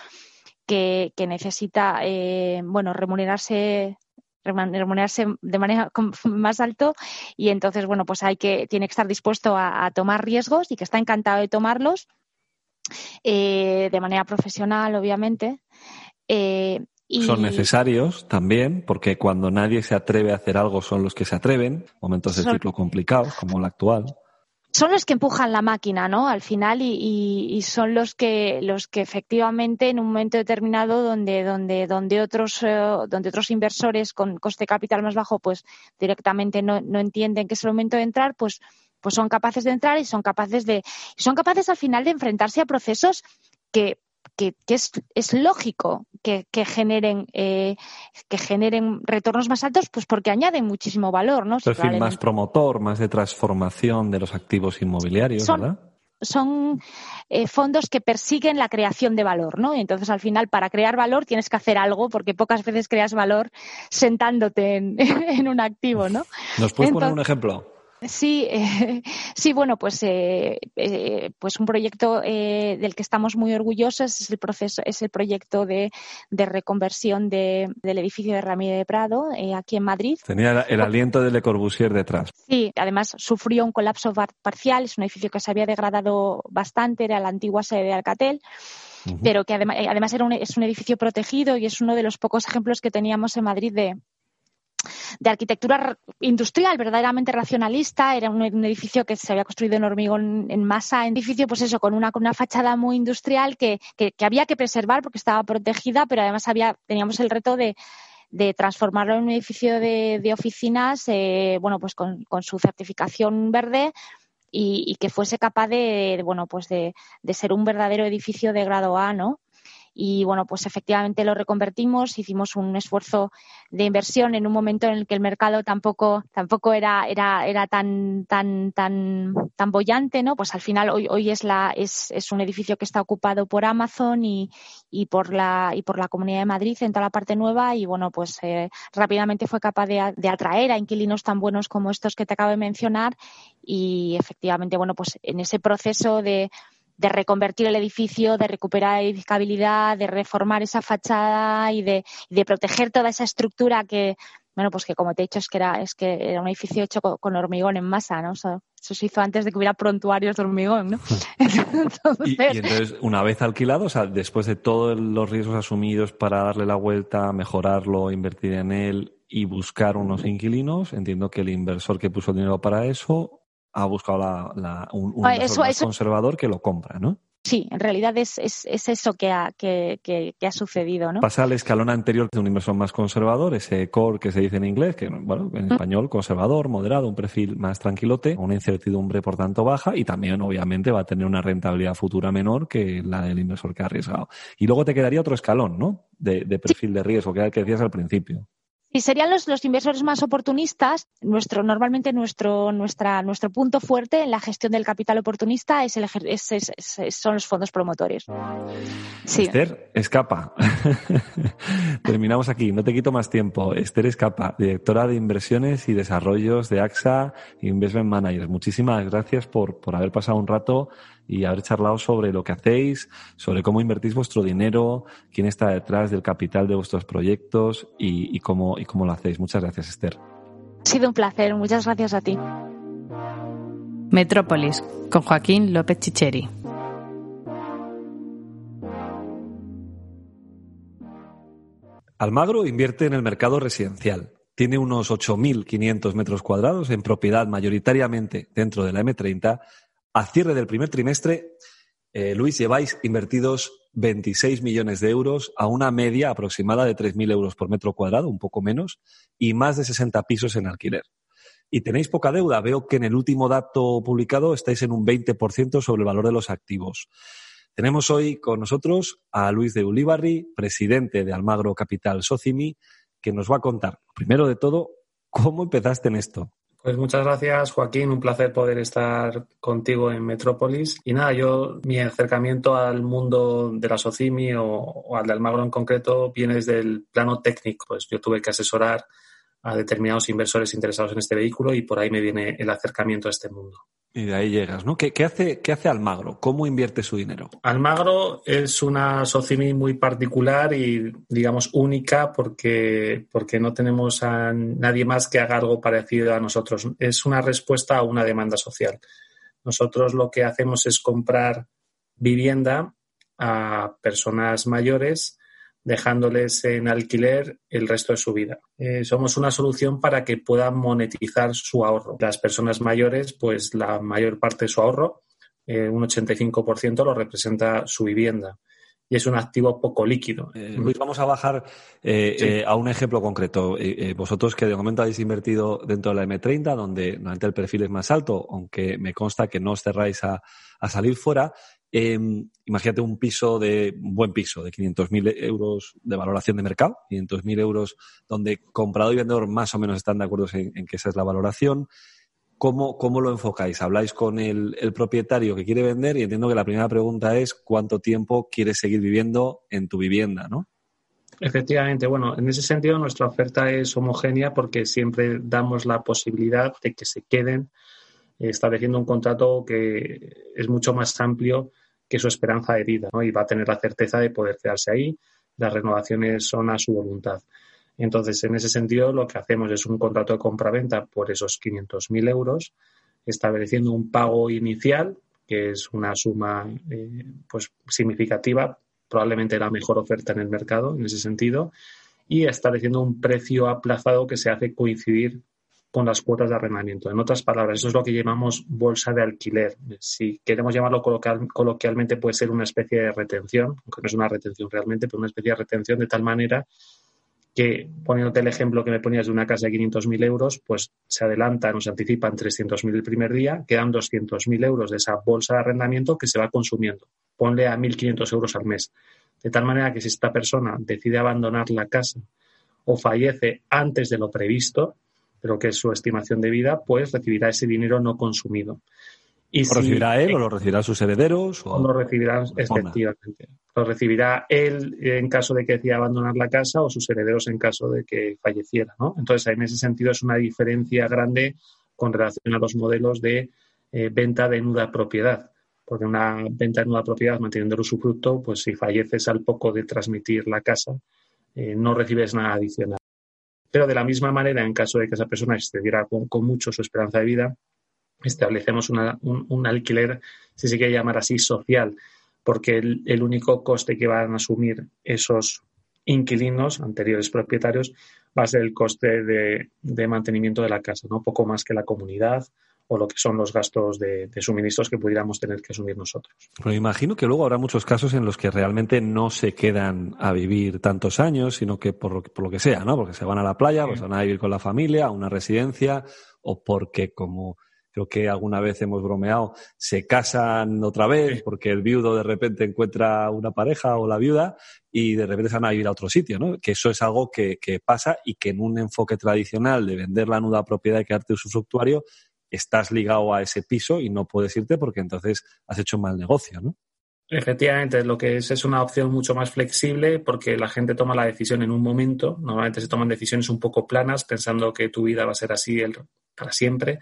Speaker 6: que, que necesita, eh, bueno, remunerarse remunerarse de manera (laughs) más alto y entonces bueno pues hay que tiene que estar dispuesto a, tomar riesgos y que está encantado de tomarlos eh, de manera profesional obviamente
Speaker 4: y... Son necesarios también, porque cuando nadie se atreve a hacer algo son los que se atreven, momentos de son... ciclo complicados como el actual.
Speaker 6: Son los que empujan la máquina, ¿no? Al final y, y, y, son los que los que efectivamente en un momento determinado donde donde donde otros eh, donde otros inversores con coste capital más bajo pues directamente no, no entienden que es el momento de entrar, pues pues son capaces de entrar y son capaces de son capaces al final de enfrentarse a procesos que que, que es, es, lógico que, que generen eh, que generen retornos más altos, pues porque añaden muchísimo valor, ¿no?
Speaker 4: Perfil más promotor, más de transformación de los activos inmobiliarios,
Speaker 6: son,
Speaker 4: ¿verdad?
Speaker 6: son eh, fondos que persiguen la creación de valor, ¿no? Entonces, al final, para crear valor tienes que hacer algo, porque pocas veces creas valor sentándote en, (laughs) en un activo, ¿no?
Speaker 4: ¿Nos puedes poner un ejemplo?
Speaker 6: Sí, eh, (laughs) sí, bueno, pues, eh, eh, pues un proyecto eh, del que estamos muy orgullosos es el proceso, es el proyecto de, de reconversión de- del edificio de Ramírez de Prado eh, aquí en Madrid.
Speaker 4: Tenía el, aliento de Le Corbusier detrás.
Speaker 6: Sí, además sufrió un colapso par- parcial, es un edificio que se había degradado bastante, era la antigua sede de Alcatel, pero que además, además era un, es un edificio protegido y es uno de los pocos ejemplos que teníamos en Madrid de, de arquitectura industrial verdaderamente racionalista. Era un, edificio que se había construido en hormigón en masa, un edificio, pues eso, con una, con una fachada muy industrial que, que, que había que preservar porque estaba protegida, pero además había, teníamos el reto de de transformarlo en un edificio de, de oficinas, eh, bueno, pues con, con su certificación verde y, y que fuese capaz de, de, bueno, pues de, de ser un verdadero edificio de grado A, ¿no? Y bueno, pues efectivamente lo reconvertimos, hicimos un esfuerzo de inversión en un momento en el que el mercado tampoco, tampoco era, era, era tan, tan, tan, tan bollante, ¿no? Pues al final hoy, hoy es la, es, es un edificio que está ocupado por Amazon y, y por la, y por la Comunidad de Madrid en toda la parte nueva, y bueno, pues eh, rápidamente fue capaz de, de atraer a inquilinos tan buenos como estos que te acabo de mencionar, y efectivamente, bueno, pues en ese proceso de de reconvertir el edificio, de recuperar edificabilidad, de reformar esa fachada y de, y de proteger toda esa estructura que, bueno, pues que como te he dicho es que era, es que era un edificio hecho con, con hormigón en masa, ¿no? Eso, eso se hizo antes de que hubiera prontuarios de hormigón, ¿no? (laughs)
Speaker 4: Y, y entonces, una vez alquilado, o sea, después de todos los riesgos asumidos para darle la vuelta, mejorarlo, invertir en él y buscar unos inquilinos, entiendo que el inversor que puso el dinero para eso ha buscado la, la- un, un
Speaker 6: Ah,
Speaker 4: inversor
Speaker 6: eso-
Speaker 4: más
Speaker 6: eso-
Speaker 4: conservador que lo compra, ¿no?
Speaker 6: Sí, en realidad es, es, es eso que ha, que, que, que ha sucedido, ¿no?
Speaker 4: Pasa al escalón anterior de un inversor más conservador, ese core que se dice en inglés, que bueno, en español conservador, moderado, un perfil más tranquilote, una incertidumbre por tanto baja y también obviamente va a tener una rentabilidad futura menor que la del inversor que ha arriesgado. Y luego te quedaría otro escalón, ¿no? De, de perfil de riesgo, que era el que decías al principio.
Speaker 6: Y serían los, los inversores más oportunistas. Nuestro, normalmente nuestro, nuestra, nuestro punto fuerte en la gestión del capital oportunista es el, es- son los fondos promotores.
Speaker 4: Esther Escapa. (laughs) Terminamos aquí, no te quito más tiempo. Esther Escapa, directora de inversiones y desarrollos de AXA Investment Managers. Muchísimas gracias por, por haber pasado un rato y haber charlado sobre lo que hacéis, sobre cómo invertís vuestro dinero, quién está detrás del capital de vuestros proyectos y, y cómo, y cómo lo hacéis. Muchas gracias, Esther.
Speaker 6: Ha sido un placer. Muchas gracias a ti.
Speaker 3: Metrópolis, con Joaquín López Chicheri.
Speaker 4: Almagro invierte en el mercado residencial. Tiene unos 8.500 metros cuadrados en propiedad mayoritariamente dentro de la M30. A cierre del primer trimestre, eh, Luis, lleváis invertidos 26 millones de euros a una media aproximada de 3.000 euros por metro cuadrado, un poco menos, y más de 60 pisos en alquiler. Y tenéis poca deuda. Veo que en el último dato publicado estáis en un 20% sobre el valor de los activos. Tenemos hoy con nosotros a Luis de Ulibarri, presidente de Almagro Capital Socimi, que nos va a contar, primero de todo, cómo empezaste en esto.
Speaker 7: Pues muchas gracias, Joaquín. Un placer poder estar contigo en Metrópolis. Y nada, yo, mi acercamiento al mundo de la Socimi o, al de Almagro en concreto viene desde el plano técnico. Pues yo tuve que asesorar a determinados inversores interesados en este vehículo y por ahí me viene el acercamiento a este mundo.
Speaker 4: Y de ahí llegas, ¿no? ¿Qué, hace, qué hace Almagro? ¿Cómo invierte su dinero?
Speaker 7: Almagro es una Socimi muy particular y, digamos, única porque, porque no tenemos a nadie más que haga algo parecido a nosotros. Es una respuesta a una demanda social. Nosotros lo que hacemos es comprar vivienda a personas mayores dejándoles en alquiler el resto de su vida. Eh, somos una solución para que puedan monetizar su ahorro. Las personas mayores, pues la mayor parte de su ahorro, eh, un 85% lo representa su vivienda y es un activo poco líquido.
Speaker 4: Eh, Luis, vamos a bajar eh,
Speaker 7: Sí.
Speaker 4: eh, a un ejemplo concreto. Vosotros que de momento habéis invertido dentro de la M30, donde normalmente el perfil es más alto, aunque me consta que no os cerráis a, a salir fuera, eh, imagínate un piso de, un buen piso de 500.000 euros de valoración de mercado, 500.000 euros donde comprador y vendedor más o menos están de acuerdo en, en que esa es la valoración. ¿cómo, cómo lo enfocáis? ¿Habláis con el, el, propietario que quiere vender? Y entiendo que la primera pregunta es cuánto tiempo quieres seguir viviendo en tu vivienda, ¿no?
Speaker 7: Efectivamente, bueno, en ese sentido nuestra oferta es homogénea porque siempre damos la posibilidad de que se queden estableciendo un contrato que es mucho más amplio que su esperanza de vida ¿no? y va a tener la certeza de poder quedarse ahí. Las renovaciones son a su voluntad. Entonces, en ese sentido, lo que hacemos es un contrato de compra-venta por esos 500.000 euros, estableciendo un pago inicial, que es una suma eh, pues, significativa, probablemente la mejor oferta en el mercado en ese sentido, y estableciendo un precio aplazado que se hace coincidir con las cuotas de arrendamiento. En otras palabras, eso es lo que llamamos bolsa de alquiler. Si queremos llamarlo coloquialmente, puede ser una especie de retención, aunque no es una retención realmente, pero una especie de retención de tal manera que, poniéndote el ejemplo que me ponías de una casa de 500.000 euros, pues se adelanta, nos anticipan 300.000 el primer día, quedan 200.000 euros de esa bolsa de arrendamiento que se va consumiendo. Ponle a 1.500 euros al mes. De tal manera que si esta persona decide abandonar la casa o fallece antes de lo previsto, pero que es su estimación de vida, pues recibirá ese dinero no consumido.
Speaker 4: Y ¿Lo recibirá él o lo recibirá sus herederos?
Speaker 7: O, lo recibirá, efectivamente. Lo recibirá él en caso de que decida abandonar la casa o sus herederos en caso de que falleciera. ¿no? Entonces, en ese sentido es una diferencia grande con relación a los modelos de eh, venta de nuda propiedad. Porque una venta de nuda propiedad, manteniendo el usufructo, pues si falleces al poco de transmitir la casa, eh, no recibes nada adicional. Pero de la misma manera, en caso de que esa persona excediera con, mucho su esperanza de vida, establecemos un, alquiler, si se quiere llamar así, social, porque el, único coste que van a asumir esos inquilinos, anteriores propietarios, va a ser el coste de, de mantenimiento de la casa, ¿no? Poco más que la comunidad o lo que son los gastos de, suministros que pudiéramos tener que asumir nosotros.
Speaker 4: Pero imagino que luego habrá muchos casos en los que realmente no se quedan a vivir tantos años, sino que por lo, por lo que sea, ¿no? Porque se van a la playa, pues van a vivir con la familia, a una residencia, o porque como creo que alguna vez hemos bromeado, se casan otra vez porque el viudo de repente encuentra una pareja o la viuda y de repente se van a vivir a otro sitio, ¿no? Que eso es algo que, que pasa y que en un enfoque tradicional de vender la nuda propiedad y quedarte usufructuario estás ligado a ese piso y no puedes irte porque entonces has hecho mal negocio, ¿no?
Speaker 7: Efectivamente, lo que es es una opción mucho más flexible porque la gente toma la decisión en un momento. Normalmente se toman decisiones un poco planas pensando que tu vida va a ser así para siempre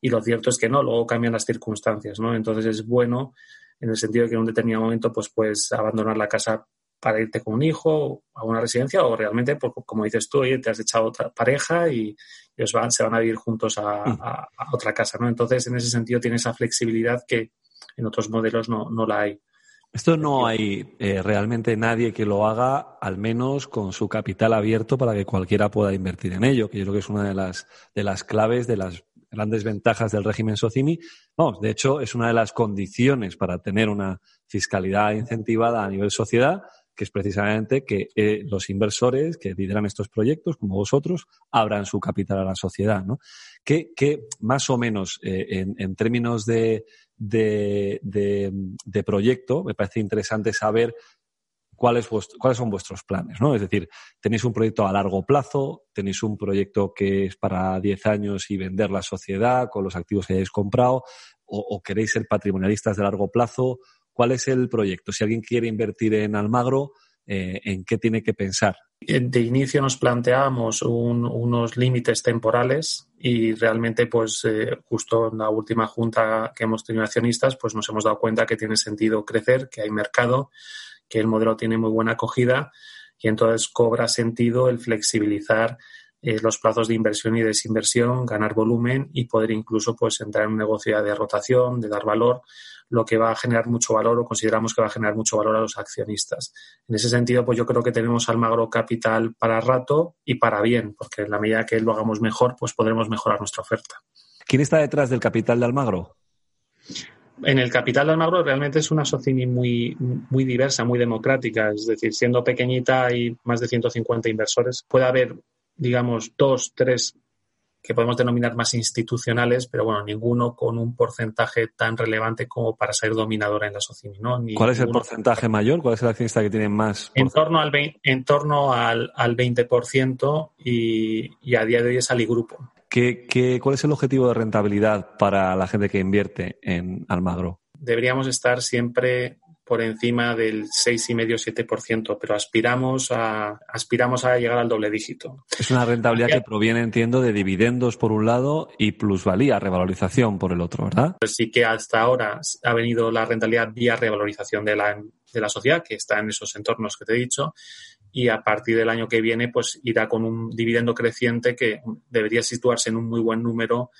Speaker 7: y lo cierto es que no, luego cambian las circunstancias, ¿no? Entonces es bueno en el sentido de que en un determinado momento pues puedes abandonar la casa para irte con un hijo a una residencia o realmente, pues, como dices tú, oye, te has echado otra pareja y ellos van, se van a vivir juntos a, mm. otra casa, ¿no? Entonces, en ese sentido, tiene esa flexibilidad que en otros modelos no, la hay.
Speaker 4: Esto no hay eh, realmente nadie que lo haga, al menos con su capital abierto para que cualquiera pueda invertir en ello, que yo creo que es una de las, de las claves, de las grandes ventajas del régimen Socimi. Vamos, de hecho, es una de las condiciones para tener una fiscalidad incentivada a nivel sociedad que es precisamente que eh, los inversores que lideran estos proyectos, como vosotros, abran su capital a la sociedad. ¿no? Que, más o menos, eh, en, términos de, de, proyecto, me parece interesante saber cuáles, son vuestros planes. ¿no? Es decir, tenéis un proyecto a largo plazo, tenéis un proyecto que es para 10 años y vender la sociedad con los activos que hayáis comprado, o queréis ser patrimonialistas de largo plazo ¿Cuál es el proyecto? Si alguien quiere invertir en Almagro, eh, ¿en qué tiene que pensar?
Speaker 7: De inicio nos planteamos unos límites temporales y realmente, pues, eh, justo en la última junta que hemos tenido accionistas, pues nos hemos dado cuenta que tiene sentido crecer, que hay mercado, que el modelo tiene muy buena acogida y entonces cobra sentido el flexibilizar eh, los plazos de inversión y desinversión, ganar volumen y poder incluso pues entrar en un negocio de rotación, de dar valor, lo que va a generar mucho valor o consideramos que va a generar mucho valor a los accionistas. En ese sentido, pues yo creo que tenemos Almagro Capital para rato y para bien, porque en la medida que lo hagamos mejor, pues podremos mejorar nuestra oferta.
Speaker 4: ¿Quién está detrás del capital de Almagro?
Speaker 7: En el capital de Almagro realmente es una socini muy, muy diversa, muy democrática. Es decir, siendo pequeñita y más de 150 inversores, puede haber digamos, dos, tres que podemos denominar más institucionales, pero bueno, ninguno con un porcentaje tan relevante como para ser dominadora en la Socimi. ¿no?
Speaker 4: ¿Cuál es el porcentaje mayor? ¿Cuál es el accionista que tiene más?
Speaker 7: En torno al, en torno al, al 20% y, y, a día de hoy es Aligrupo.
Speaker 4: ¿qué, qué, cuál es el objetivo de rentabilidad para la gente que invierte en Almagro?
Speaker 7: Deberíamos estar siempre por encima del 6,5-7%, pero aspiramos a, aspiramos a llegar al doble dígito.
Speaker 4: Es una rentabilidad que proviene, entiendo, de dividendos por un lado y plusvalía, revalorización por el otro, ¿verdad?
Speaker 7: Pues sí que hasta ahora ha venido la rentabilidad vía revalorización de la, de la sociedad, que está en esos entornos que te he dicho, y a partir del año que viene pues irá con un dividendo creciente que debería situarse en un muy buen número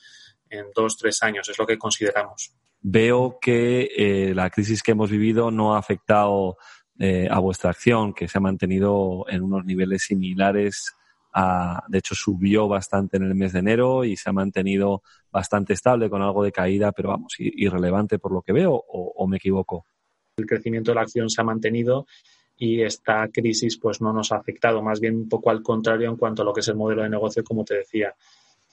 Speaker 7: en dos, tres años, es lo que consideramos
Speaker 4: veo que eh, la crisis que hemos vivido no ha afectado eh, a vuestra acción, que se ha mantenido en unos niveles similares. A, de hecho, subió bastante en el mes de enero y se ha mantenido bastante estable con algo de caída, pero vamos, irrelevante por lo que veo, o, me equivoco.
Speaker 7: El crecimiento de la acción se ha mantenido y esta crisis pues no nos ha afectado, más bien un poco al contrario en cuanto a lo que es el modelo de negocio, como te decía.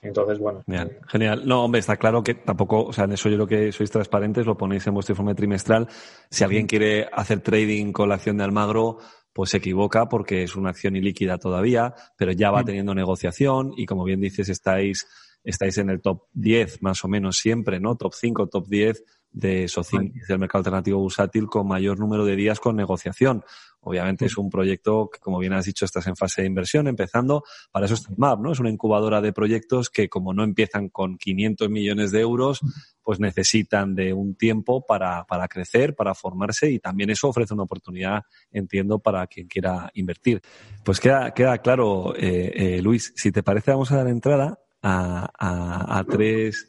Speaker 7: Entonces, bueno.
Speaker 4: Genial, genial. No, hombre, está claro que tampoco, o sea, en eso yo creo que sois transparentes, lo ponéis en vuestro informe trimestral. Si alguien quiere hacer trading con la acción de Almagro, pues se equivoca porque es una acción ilíquida todavía, pero ya va teniendo negociación y como bien dices, estáis, estáis en el top 10 más o menos siempre, ¿no? Top 5, top 10 de Socin, del mercado alternativo bursátil con mayor número de días con negociación. Obviamente es un proyecto que, como bien has dicho, estás en fase de inversión, empezando. Para eso está MAP, ¿no? Es una incubadora de proyectos que, como no empiezan con 500 millones de euros, pues necesitan de un tiempo para, para crecer, para formarse y también eso ofrece una oportunidad, entiendo, para quien quiera invertir. Pues queda, queda claro, eh, eh, Luis, si te parece, vamos a dar entrada a, a, a tres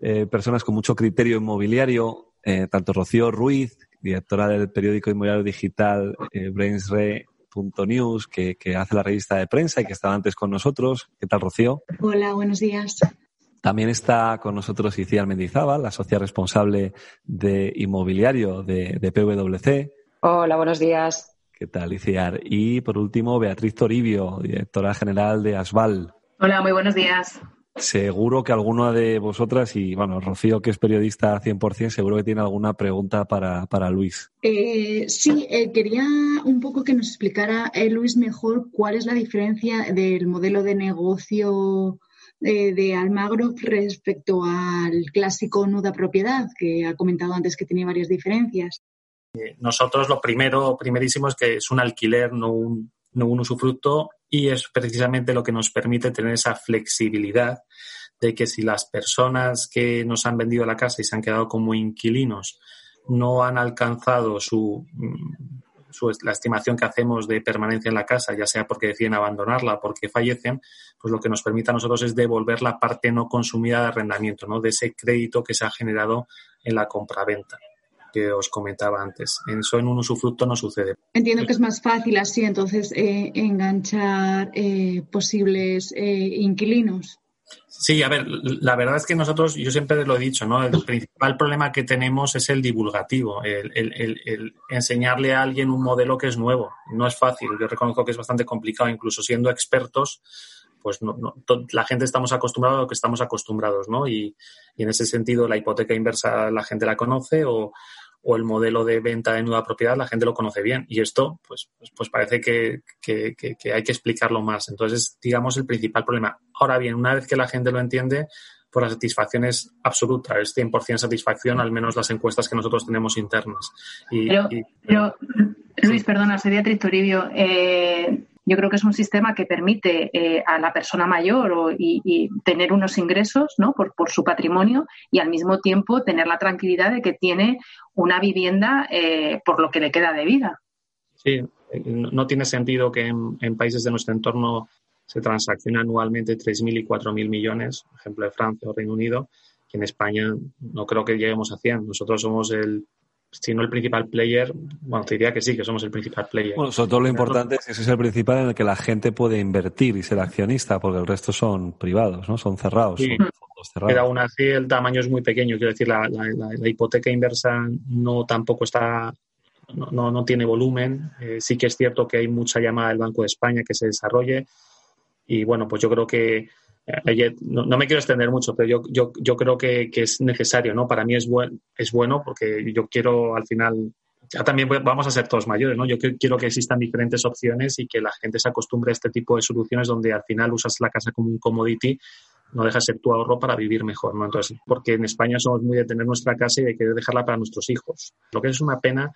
Speaker 4: eh, personas con mucho criterio inmobiliario, eh, tanto Rocío Ruiz, directora del periódico inmobiliario digital eh, Brainsre.news, que, que hace la revista de prensa y que estaba antes con nosotros. ¿Qué tal, Rocío?
Speaker 5: Hola, buenos días.
Speaker 4: También está con nosotros Iciar Mendizábal, la socia responsable de inmobiliario de, de PwC.
Speaker 8: Hola, buenos días.
Speaker 4: ¿Qué tal, Iciar? Y por último, Beatriz Toribio, directora general de Asval.
Speaker 9: Hola, muy buenos días.
Speaker 4: Seguro que alguna de vosotras, y bueno, Rocío, que es periodista 100%, seguro que tiene alguna pregunta para, para Luis.
Speaker 5: Eh, sí, eh, quería un poco que nos explicara, eh, Luis, mejor cuál es la diferencia del modelo de negocio de, de Almagro respecto al clásico nuda propiedad, que ha comentado antes que tenía varias diferencias.
Speaker 7: Nosotros lo primero, primerísimo es que es un alquiler, no un, no un usufructo y es precisamente lo que nos permite tener esa flexibilidad de que si las personas que nos han vendido la casa y se han quedado como inquilinos no han alcanzado su, su, la estimación que hacemos de permanencia en la casa, ya sea porque deciden abandonarla porque fallecen, pues lo que nos permite a nosotros es devolver la parte no consumida de arrendamiento, ¿no? de ese crédito que se ha generado en la compraventa que os comentaba antes. Eso en un usufructo no sucede.
Speaker 5: Entiendo que es más fácil así, entonces, eh, enganchar eh, posibles eh, inquilinos.
Speaker 7: Sí, a ver, la verdad es que nosotros, yo siempre lo he dicho, ¿no? El principal problema que tenemos es el divulgativo, el, el, el, el, enseñarle a alguien un modelo que es nuevo. No es fácil, yo reconozco que es bastante complicado, incluso siendo expertos, pues no, no, la gente estamos acostumbrados a lo que estamos acostumbrados, ¿no? Y, y, en ese sentido la hipoteca inversa la gente la conoce o, o, el modelo de venta de nueva propiedad la gente lo conoce bien. Y esto, pues, pues, parece que, que, que, que, hay que explicarlo más. Entonces, digamos, el principal problema. Ahora bien, una vez que la gente lo entiende, pues la satisfacción es absoluta, es 100% satisfacción, al menos las encuestas que nosotros tenemos internas.
Speaker 9: Y, pero, y, pero, Luis, sí. perdona, soy Beatriz Toribio. Eh, yo creo que es un sistema que permite eh, a la persona mayor o, y, tener unos ingresos ¿no? por, por, su patrimonio y al mismo tiempo tener la tranquilidad de que tiene una vivienda eh, por lo que le queda de vida.
Speaker 7: Sí, no tiene sentido que en, en países de nuestro entorno se transacciona anualmente 3.000 y 4.000 millones, por ejemplo, de Francia o Reino Unido, que en España no creo que lleguemos a 100. Nosotros somos el si no el principal player, bueno, te diría que sí, que somos el principal player.
Speaker 4: Bueno, sobre todo lo importante es que ese es el principal en el que la gente puede invertir y ser accionista, porque el resto son privados, ¿no? Son cerrados.
Speaker 7: Sí.
Speaker 4: Son
Speaker 7: cerrados. Pero aún así el tamaño es muy pequeño, quiero decir, la, la, la, la hipoteca inversa no tampoco está, no, no, no tiene volumen. Eh, sí que es cierto que hay mucha llamada del Banco de España que se desarrolle y bueno, pues yo creo que no, no, me quiero extender mucho, pero yo, yo, yo creo que, que, es necesario, ¿no? Para mí es, buen, es bueno porque yo quiero al final, ya también vamos a ser todos mayores, ¿no? Yo quiero que existan diferentes opciones y que la gente se acostumbre a este tipo de soluciones donde al final usas la casa como un commodity no deja de ser tu ahorro para vivir mejor, ¿no? Entonces, porque en España somos muy de tener nuestra casa y de querer dejarla para nuestros hijos. Lo que es una pena,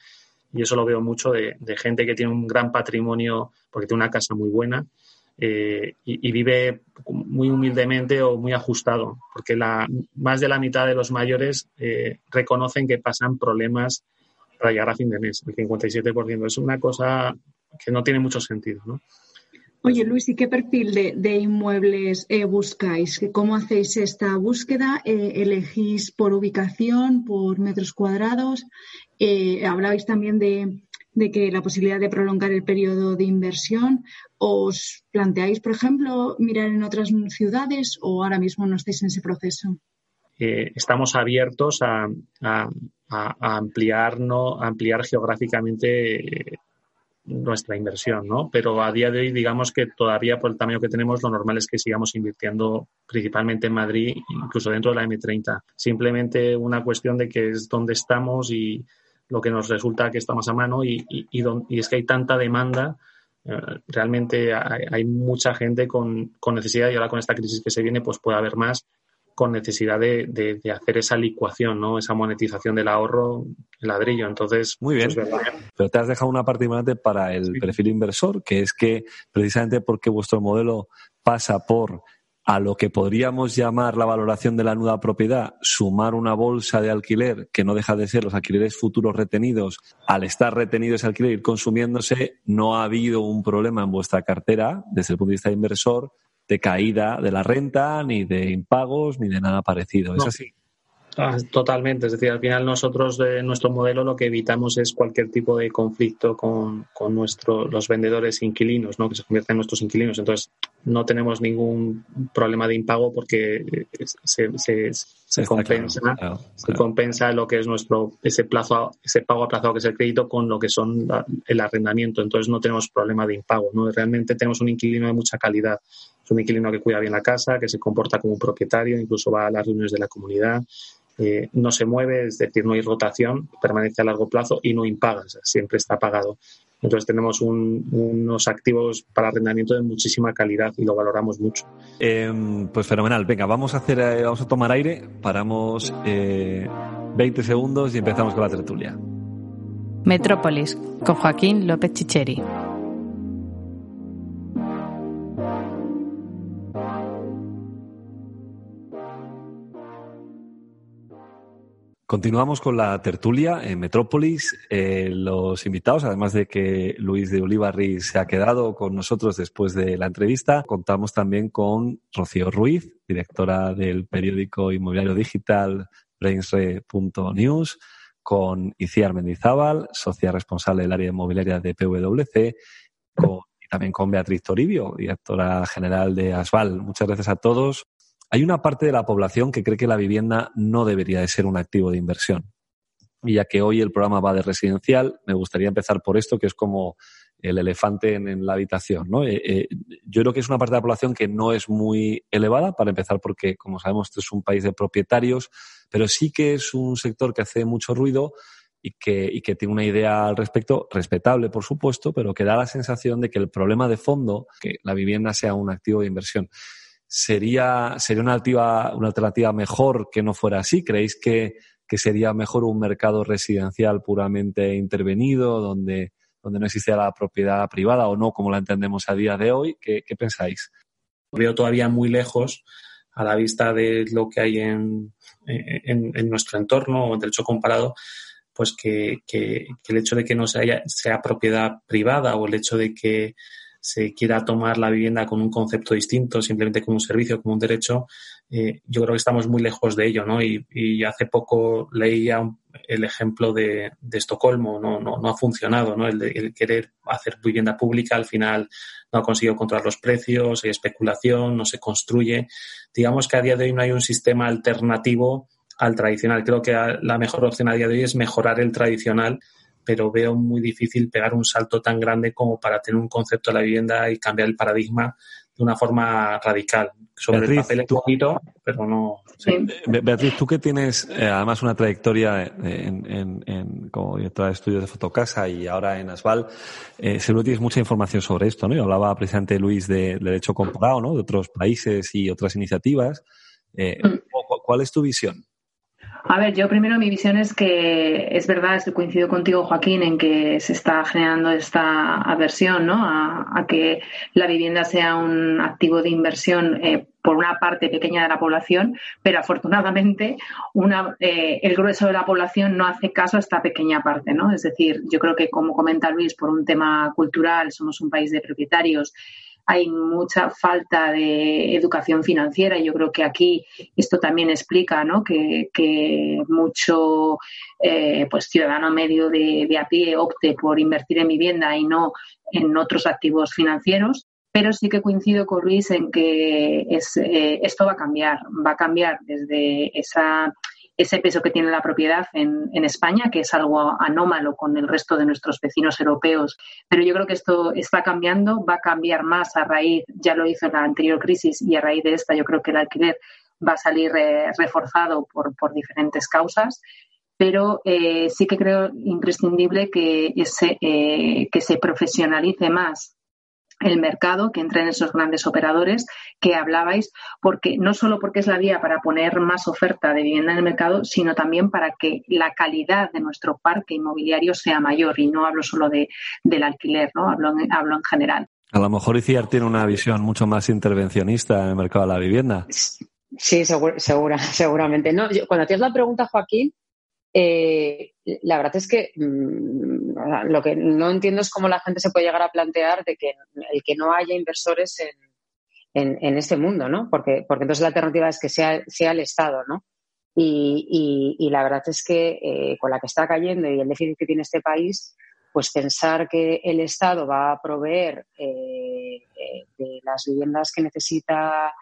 Speaker 7: y eso lo veo mucho de gente que tiene un gran patrimonio porque tiene una casa muy buena eh, y, vive muy humildemente o muy ajustado, porque la, más de la mitad de los mayores eh, reconocen que pasan problemas para llegar a fin de mes, el 57%. Es una cosa que no tiene mucho sentido, ¿no?
Speaker 5: Oye, Luis, ¿y qué perfil de, inmuebles eh, buscáis? ¿Cómo hacéis esta búsqueda? ¿Elegís por ubicación, por metros cuadrados? Eh, hablabais también de, de, que la posibilidad de prolongar el periodo de inversión. ¿Os planteáis, por ejemplo, mirar en otras ciudades o ahora mismo no estáis en ese proceso?
Speaker 7: estamos abiertos a, ampliar, ¿no? a ampliar geográficamente nuestra inversión, ¿no? Pero a día de hoy, digamos que todavía por el tamaño que tenemos, lo normal es que sigamos invirtiendo principalmente en Madrid, incluso dentro de la M30. Simplemente una cuestión de que es donde estamos y lo que nos resulta que está más a mano y, y, y, don, y es que hay tanta demanda. Eh, realmente hay, hay, mucha gente con, con necesidad y ahora con esta crisis que se viene, pues puede haber más con necesidad de, de, de, hacer esa licuación, ¿no? Esa monetización del ahorro, el ladrillo. Entonces,
Speaker 4: muy bien. Pues, Pero te has dejado una parte importante para el sí. perfil inversor, que es que precisamente porque vuestro modelo pasa por a lo que podríamos llamar la valoración de la nuda propiedad, sumar una bolsa de alquiler que no deja de ser los alquileres futuros retenidos, al estar retenido ese alquiler ir consumiéndose, no ha habido un problema en vuestra cartera desde el punto de vista de inversor de caída de la renta, ni de impagos, ni de nada parecido. ¿Es
Speaker 7: no.
Speaker 4: así?
Speaker 7: Ah, totalmente. Es decir, al final nosotros de nuestro modelo lo que evitamos es cualquier tipo de conflicto con, con nuestro, los vendedores inquilinos, ¿no? que se convierten en nuestros inquilinos. Entonces, no tenemos ningún problema de impago porque se, se, se compensa, claro, claro, se compensa lo que es nuestro ese plazo, ese pago aplazado que es el crédito con lo que son la, el arrendamiento. Entonces, no tenemos problema de impago. ¿no? Realmente tenemos un inquilino de mucha calidad. Es un inquilino que cuida bien la casa, que se comporta como un propietario, incluso va a las reuniones de la comunidad eh, no se mueve, es decir, no hay rotación, permanece a largo plazo y no impaga, siempre está pagado. Entonces tenemos un, unos activos para arrendamiento de muchísima calidad y lo valoramos mucho.
Speaker 4: Eh, pues fenomenal. Venga, vamos a hacer, eh, vamos a tomar aire, paramos 20 eh, segundos y empezamos con la tertulia.
Speaker 3: Metrópolis, con Joaquín López Chicheri.
Speaker 4: Continuamos con la tertulia en Metrópolis. Eh, los invitados, además de que Luis de Olivarri se ha quedado con nosotros después de la entrevista, contamos también con Rocío Ruiz, directora del periódico inmobiliario digital brainsre.news, con Iciar Mendizábal, socia responsable del área inmobiliaria de PwC, con, y también con Beatriz Toribio, directora general de Asval. Muchas gracias a todos. Hay una parte de la población que cree que la vivienda no debería de ser un activo de inversión. Y ya que hoy el programa va de residencial, me gustaría empezar por esto, que es como el elefante en, la habitación. ¿no? Eh, eh, yo creo que es una parte de la población que no es muy elevada, para empezar, porque, como sabemos, este es un país de propietarios, pero sí que es un sector que hace mucho ruido y que tiene una idea al respecto, respetable, por supuesto, pero que da la sensación de que el problema de fondo, que la vivienda sea un activo de inversión, sería, sería una, alternativa, una alternativa mejor que no fuera así? ¿Creéis que, que sería mejor un mercado residencial puramente intervenido, donde, donde no existía la propiedad privada o no, como la entendemos a día de hoy? ¿Qué, qué pensáis?
Speaker 7: Veo todavía muy lejos a la vista de lo que hay en, en, en nuestro entorno o en derecho comparado, pues que, que, que el hecho de que no sea, sea propiedad privada o el hecho de que se quiera tomar la vivienda con un concepto distinto, simplemente como un servicio, como un derecho, eh, yo creo que estamos muy lejos de ello, ¿no? Y, y hace poco leía el ejemplo de, de Estocolmo, no, no, no, ha funcionado, ¿no? El, el, querer hacer vivienda pública al final no ha conseguido controlar los precios, hay especulación, no se construye. Digamos que a día de hoy no hay un sistema alternativo al tradicional. Creo que la mejor opción a día de hoy es mejorar el tradicional pero veo muy difícil pegar un salto tan grande como para tener un concepto de la vivienda y cambiar el paradigma de una forma radical. Sobre
Speaker 4: Beatriz,
Speaker 7: el papel es
Speaker 4: tú-
Speaker 7: bonito, pero no. sí.
Speaker 4: Be- Beatriz, tú que tienes eh, además una trayectoria en, en- en- como directora de estudios de Fotocasa y ahora en Asval, eh, seguro tienes mucha información sobre esto, ¿no? Y hablaba precisamente Luis de, de derecho comparado, ¿no? De otros países y otras iniciativas. Eh,
Speaker 9: Mm.
Speaker 4: ¿cu- ¿Cuál es tu visión?
Speaker 9: A ver, yo primero mi visión es que es verdad, estoy coincido contigo, Joaquín, en que se está generando esta aversión ¿no? a, a que la vivienda sea un activo de inversión eh, por una parte pequeña de la población, pero afortunadamente una, eh, el grueso de la población no hace caso a esta pequeña parte. ¿no? Es decir, yo creo que, como comenta Luis, por un tema cultural, somos un país de propietarios hay mucha falta de educación financiera yo creo que aquí esto también explica ¿no? que, mucho eh, pues ciudadano medio de, de a pie opte por invertir en vivienda y no en otros activos financieros. Pero sí que coincido con Luis en que es, eh, esto va a cambiar, va a cambiar desde esa ese peso que tiene la propiedad en, España, que es algo anómalo con el resto de nuestros vecinos europeos. Pero yo creo que esto está cambiando, va a cambiar más a raíz, ya lo hizo en la anterior crisis y a raíz de esta yo creo que el alquiler va a salir eh, reforzado por, diferentes causas. Pero eh, sí que creo imprescindible que, ese, eh, que se profesionalice más el mercado, que entren esos grandes operadores que hablabais, porque no solo porque es la vía para poner más oferta de vivienda en el mercado, sino también para que la calidad de nuestro parque inmobiliario sea mayor. Y no hablo solo de, del alquiler, ¿no? Hablo en, hablo en general.
Speaker 4: A lo mejor ICIAR tiene una visión mucho más intervencionista en el mercado de la vivienda.
Speaker 8: Sí, segura, segura (laughs) seguramente. No, yo, cuando tienes la pregunta, Joaquín, eh, la verdad es que mmm, lo que no entiendo es cómo la gente se puede llegar a plantear de que el que no haya inversores en, en, este mundo, ¿no? Porque, porque entonces la alternativa es que sea, sea el Estado, ¿no? Y, y, la verdad es que eh, con la que está cayendo y el déficit que tiene este país, pues pensar que el Estado va a proveer eh, de las viviendas que necesita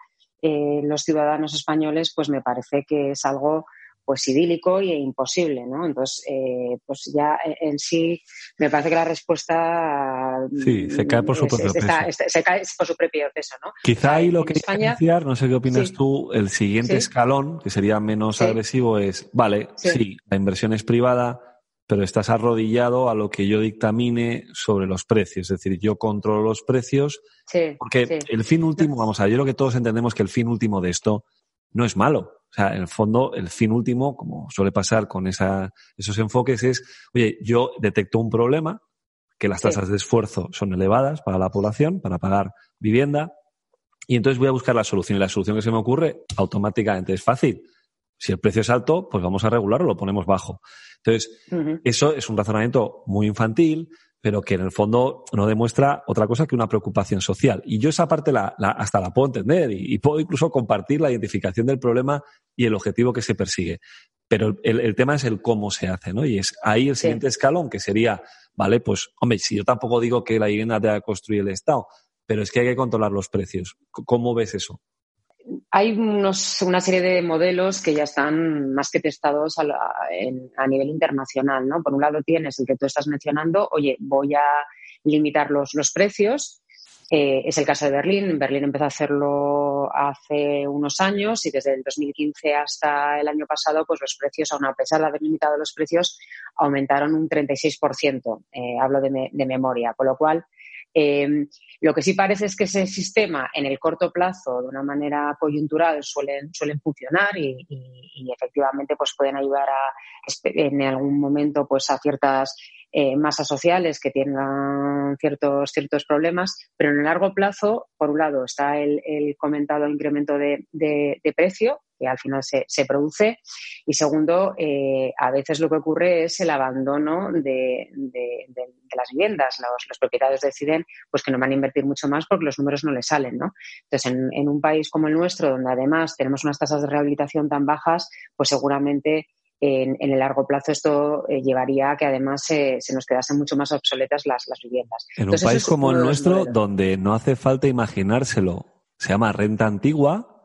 Speaker 8: los ciudadanos españoles, pues me parece que es algo pues idílico e imposible, ¿no? Entonces, eh, pues ya en sí me parece que la respuesta
Speaker 4: sí se cae por su propio
Speaker 8: es,
Speaker 4: peso.
Speaker 8: Está, se cae por su propio peso, ¿no?
Speaker 4: Quizá ahí lo que
Speaker 8: España,
Speaker 4: iniciar, no sé qué opinas
Speaker 8: sí.
Speaker 4: tú, el siguiente
Speaker 8: Sí.
Speaker 4: escalón que sería menos
Speaker 8: Sí.
Speaker 4: agresivo es, vale,
Speaker 8: Sí.
Speaker 4: sí, la inversión es privada, pero estás arrodillado a lo que yo dictamine sobre los precios, es decir, yo controlo los precios
Speaker 8: sí,
Speaker 4: porque
Speaker 8: sí.
Speaker 4: el fin último, vamos a ver, yo creo que todos entendemos que el fin último de esto no es malo. O sea, en el fondo, el fin último, como suele pasar con esa, esos enfoques, es, oye, yo detecto un problema, que las
Speaker 8: Sí.
Speaker 4: tasas de esfuerzo son elevadas para la población, para pagar vivienda, y entonces voy a buscar la solución. Y la solución que se me ocurre automáticamente es fácil. Si el precio es alto, pues vamos a regularlo, lo ponemos bajo. Entonces, eso es un razonamiento muy infantil, pero que en el fondo no demuestra otra cosa que una preocupación social. Y yo esa parte la, la- hasta la puedo entender y, y puedo incluso compartir la identificación del problema y el objetivo que se persigue. Pero el, el tema es el cómo se hace, ¿no? Y es ahí el
Speaker 8: Sí.
Speaker 4: siguiente escalón, que sería, vale, pues, hombre, si yo tampoco digo que la vivienda deba construir el Estado, pero es que hay que controlar los precios. ¿Cómo ves eso?
Speaker 8: Hay unos, una serie de modelos que ya están más que testados a, la- nivel internacional, ¿no? Por un lado tienes el que tú estás mencionando, oye, voy a limitar los, los precios. Eh, es el caso de Berlín. Berlín empezó a hacerlo hace unos años y desde el 2015 hasta el año pasado, pues los precios, aun a pesar de haber limitado los precios, aumentaron un 36%. Eh, hablo de, de memoria. Con lo cual, eh, lo que sí parece es que ese sistema en el corto plazo, de una manera coyuntural, suelen, suelen funcionar y, efectivamente pues pueden ayudar a, en algún momento pues a ciertas eh, masas sociales que tengan ciertos, ciertos problemas, pero en el largo plazo, por un lado, está el, comentado incremento de- de precio, que al final se, se produce, y segundo, eh, a veces lo que ocurre es el abandono de, de- de- de las viviendas. Los, los propietarios deciden pues que no van a invertir mucho más porque los números no les salen, ¿no? Entonces, en, en un país como el nuestro, donde además tenemos unas tasas de rehabilitación tan bajas, pues seguramente en, en el largo plazo esto eh, llevaría a que además se, se nos quedasen mucho más obsoletas las, las viviendas.
Speaker 4: En
Speaker 8: Entonces,
Speaker 4: un país como el nuestro, donde no hace falta imaginárselo, se llama renta antigua,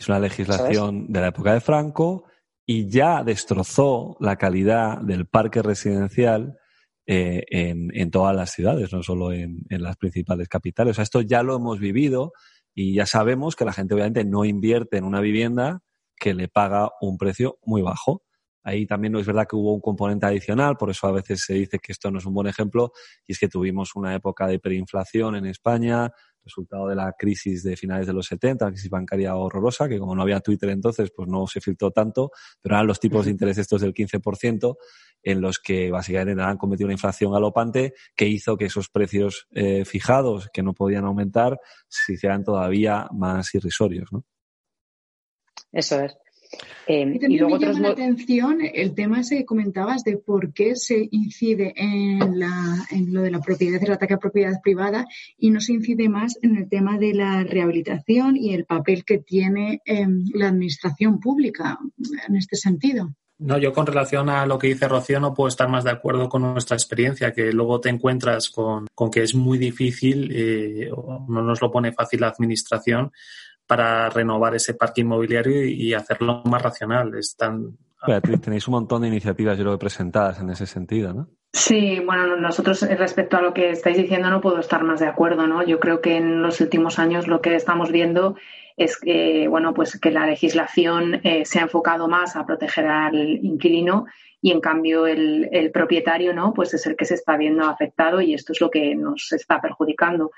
Speaker 4: es una legislación de la época de Franco y ya destrozó la calidad del parque residencial eh, en, en todas las ciudades, no solo en, en las principales capitales. O sea, esto ya lo hemos vivido Y ya sabemos que la gente obviamente no invierte en una vivienda que le paga un precio muy bajo. Ahí también no es verdad que hubo un componente adicional, por eso a veces se dice que esto no es un buen ejemplo, y es que tuvimos una época de hiperinflación en España, resultado de la crisis de finales de los 70, la crisis bancaria horrorosa, que como no había Twitter entonces, pues no se filtró tanto, pero eran los tipos de (laughs) interés estos del 15%, en los que básicamente han cometido una inflación galopante que hizo que esos precios eh, fijados, que no podían aumentar, se hicieran todavía más irrisorios, ¿no?
Speaker 8: Eso es.
Speaker 5: Eh, y, luego me llama la atención el tema ese que comentabas de por qué se incide en, la, en lo de la propiedad, el ataque a propiedad privada y no se incide más en el tema de la rehabilitación y el papel que tiene em, la administración pública en este sentido.
Speaker 7: No, yo con relación a lo que dice Rocío no puedo estar más de acuerdo con nuestra experiencia, que luego te encuentras con, con que es muy difícil, eh, no nos lo pone fácil la administración para renovar ese parque inmobiliario y, hacerlo más racional. Están...
Speaker 4: tenéis un montón de iniciativas, yo creo, presentadas en ese sentido, ¿no?
Speaker 9: Sí, bueno, nosotros respecto a lo que estáis diciendo no puedo estar más de acuerdo, ¿no? Yo creo que en los últimos años lo que estamos viendo es que, bueno, pues que la legislación eh, se ha enfocado más a proteger al inquilino y en cambio el, el, propietario, ¿no? Pues es el que se está viendo afectado y esto es lo que nos está perjudicando.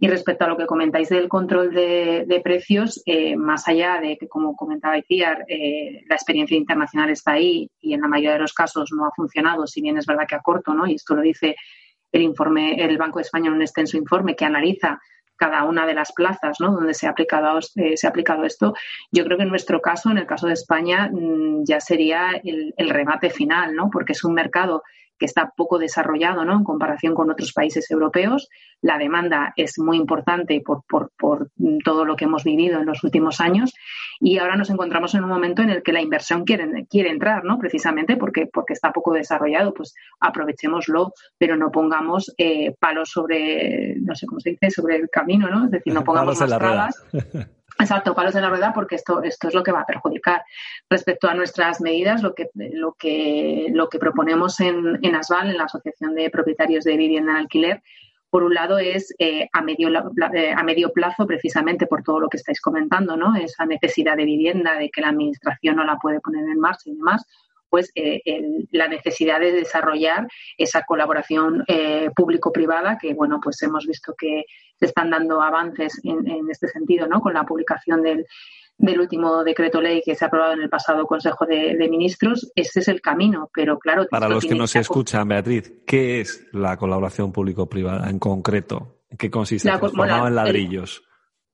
Speaker 9: Y respecto a lo que comentáis del control de, precios, eh, más allá de que, como comentaba Iciar, eh, la experiencia internacional está ahí y en la mayoría de los casos no ha funcionado, si bien es verdad que a corto, ¿no? Y esto lo dice el informe, el Banco de España en un extenso informe que analiza cada una de las plazas ¿no? donde se ha, aplicado, eh, se ha aplicado esto. Yo creo que en nuestro caso, en el caso de España, mm, ya sería el, el remate final, ¿no? porque es un mercado que está poco desarrollado ¿no? en comparación con otros países europeos. La demanda es muy importante por, por, por, todo lo que hemos vivido en los últimos años y ahora nos encontramos en un momento en el que la inversión quiere, quiere entrar, ¿no? precisamente porque, porque está poco desarrollado. Pues aprovechémoslo, pero no pongamos eh, palos sobre, no sé cómo se dice, sobre el camino, ¿no? es decir, no (laughs) pongamos más trabas. (laughs) Exacto, palos en la rueda porque esto, esto es lo que va a perjudicar. Respecto a nuestras medidas, lo que, lo que, lo que proponemos en, en ASVAL, en la Asociación de Propietarios de Vivienda en Alquiler, por un lado es eh, a, medio, eh, a medio plazo, precisamente por todo lo que estáis comentando, ¿no? Esa necesidad de vivienda, de que la Administración no la puede poner en marcha y demás pues eh, la necesidad de desarrollar esa colaboración eh, público-privada que bueno pues hemos visto que se están dando avances en, este sentido no con la publicación del, último decreto ley que se ha aprobado en el pasado Consejo de, Ministros, ese es el camino, pero claro.
Speaker 4: Para los que no se escuchan, Beatriz, ¿qué es la colaboración público-privada en concreto? ¿En qué consiste? La, en ladrillos.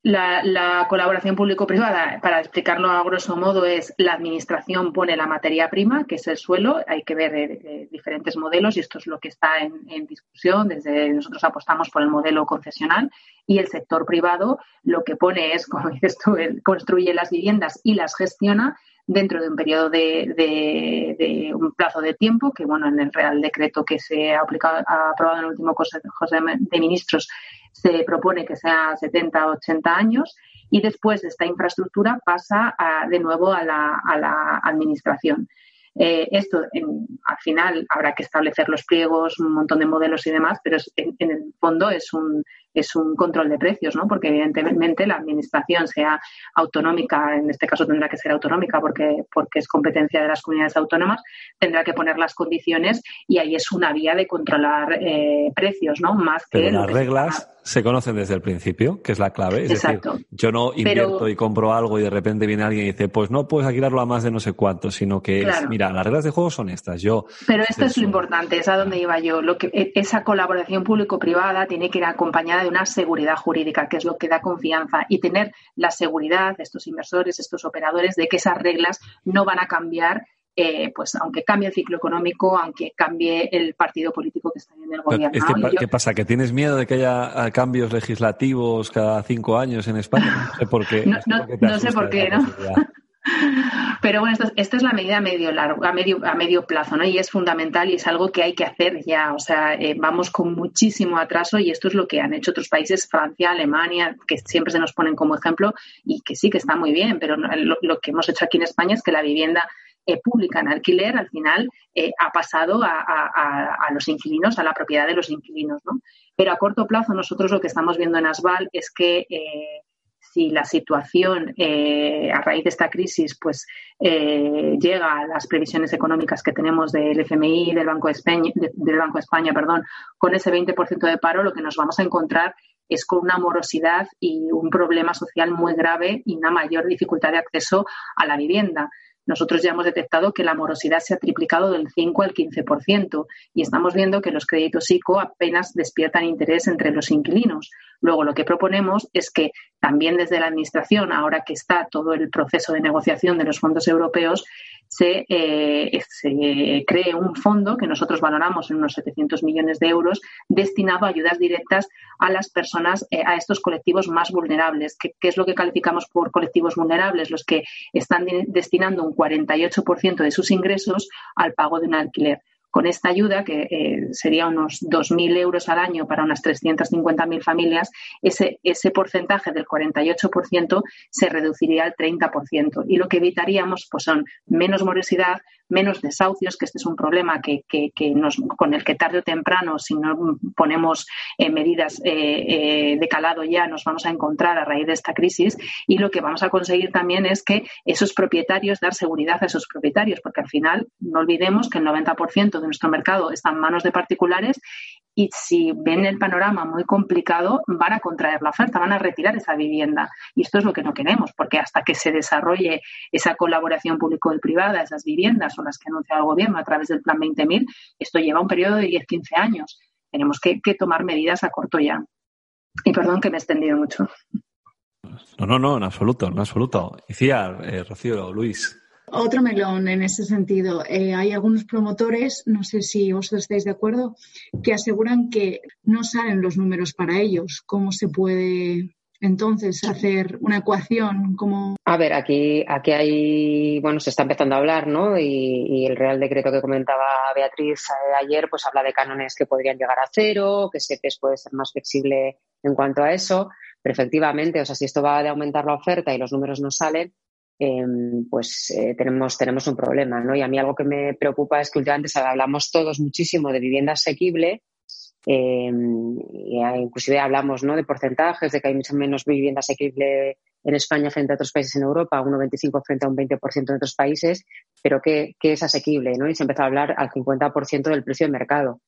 Speaker 9: La, colaboración público-privada, para explicarlo a grosso modo, es la administración pone la materia prima, que es el suelo. Hay que ver eh, eh, diferentes modelos y esto es lo que está en, discusión. Desde nosotros apostamos por el modelo concesional y el sector privado lo que pone es, como dices tú, construye las viviendas y las gestiona dentro de un periodo de, un plazo de tiempo que, bueno, en el Real Decreto que se ha, aplicado, ha aprobado en el último Consejo de Ministros se propone que sea 70 o 80 años y después esta infraestructura pasa de nuevo a la, a la administración. Eh, esto, al final, habrá que establecer los pliegos, un montón de modelos y demás, pero en, el fondo es un, es un control de precios, ¿no? Porque evidentemente la administración sea autonómica, en este caso tendrá que ser autonómica porque, porque es competencia de las comunidades autónomas, tendrá que poner las condiciones y ahí es una vía de controlar eh, precios, ¿no? Más
Speaker 4: que las reglas se conocen desde el principio, que es la clave. Es Exacto. decir, yo no invierto y compro algo y de repente viene alguien y dice, pues no puedes alquilarlo a más de no sé cuánto, sino que mira, las reglas de juego son estas. Yo.
Speaker 9: Pero esto es, lo importante, es a donde iba yo. Lo que e, esa colaboración público-privada tiene que ir acompañada de una seguridad jurídica, que es lo que da confianza, y tener la seguridad de estos inversores, estos operadores, de que esas reglas no van a cambiar eh, pues aunque cambie el ciclo económico, aunque cambie el partido político que está en el gobierno.
Speaker 4: ¿Qué pasa? ¿Que tienes miedo de que haya cambios legislativos cada cinco años en España? No sé por qué. (laughs)
Speaker 9: No, sé por qué, ¿no? (laughs) Pero bueno, esto, es la medida a medio largo, a medio, a medio plazo, ¿no? Y es fundamental y es algo que hay que hacer ya. O sea, eh, vamos con muchísimo atraso y esto es lo que han hecho otros países, Francia, Alemania, que siempre se nos ponen como ejemplo y que sí que está muy bien, pero lo que hemos hecho aquí en España es que la vivienda eh, pública en alquiler, al final eh, ha pasado a, los inquilinos, a la propiedad de los inquilinos. ¿no? Pero a corto plazo nosotros lo que estamos viendo en Asval es que eh, si la situación eh, a raíz de esta crisis pues eh, llega a las previsiones económicas que tenemos del FMI del Banco del Banco de España perdón, con ese 20% de paro, lo que nos vamos a encontrar es con una morosidad y un problema social muy grave y una mayor dificultad de acceso a la vivienda. Nosotros ya hemos detectado que la morosidad se ha triplicado del 5 al 15% y estamos viendo que los créditos ICO apenas despiertan interés entre los inquilinos. Luego, lo que proponemos es que también desde la Administración, ahora que está todo el proceso de negociación de los fondos europeos, se, eh, se, cree un fondo que nosotros valoramos en unos 700 millones de euros destinado a ayudas directas a las personas, eh, a estos colectivos más vulnerables. ¿Qué, ¿Qué, es lo que calificamos por colectivos vulnerables? Los que están destinando un 48% de sus ingresos al pago de un alquiler. Con esta ayuda, que eh, sería unos 2.000 euros al año para unas 350.000 familias, ese, ese porcentaje del 48% se reduciría al 30%. Y lo que evitaríamos pues, son menos morosidad, menos desahucios, que este es un problema que, que, que con el que tarde o temprano, si no ponemos eh, medidas eh, de calado ya, nos vamos a encontrar a raíz de esta crisis. Y lo que vamos a conseguir también es que esos propietarios, dar seguridad a esos propietarios, porque al final no olvidemos que el 90% de nuestro mercado está en manos de particulares y si ven el panorama muy complicado, van a contraer la oferta, van a retirar esa vivienda. Y esto es lo que no queremos, porque hasta que se desarrolle esa colaboración público-privada, esas viviendas o las que anuncia el gobierno a través del Plan 20.000, esto lleva un periodo de 10-15 años. Tenemos que, que, tomar medidas a corto ya. Y perdón que me he extendido mucho.
Speaker 4: No, no, no, en absoluto, en absoluto. Decía, eh, Rocío, Luis.
Speaker 5: Otro melón en ese sentido. Eh, hay algunos promotores, no sé si vosotros estáis de acuerdo, que aseguran que no salen los números para ellos. ¿Cómo se puede entonces hacer una ecuación como
Speaker 8: a ver aquí aquí hay bueno se está empezando a hablar no y, y el real decreto que comentaba Beatriz eh, ayer pues habla de cánones que podrían llegar a cero que SEPES puede ser más flexible en cuanto a eso. Pero efectivamente o sea si esto va de aumentar la oferta y los números no salen eh, pues eh, tenemos, tenemos un problema, ¿no? Y a mí algo que me preocupa es que últimamente hablamos todos muchísimo de vivienda asequible, eh, inclusive hablamos ¿no? de porcentajes, de que hay mucho menos vivienda asequible en España frente a otros países en Europa, un 95 frente a un 20% en otros países, pero ¿qué, qué es asequible? ¿no? Y se empezó a hablar al 50% del precio de mercado.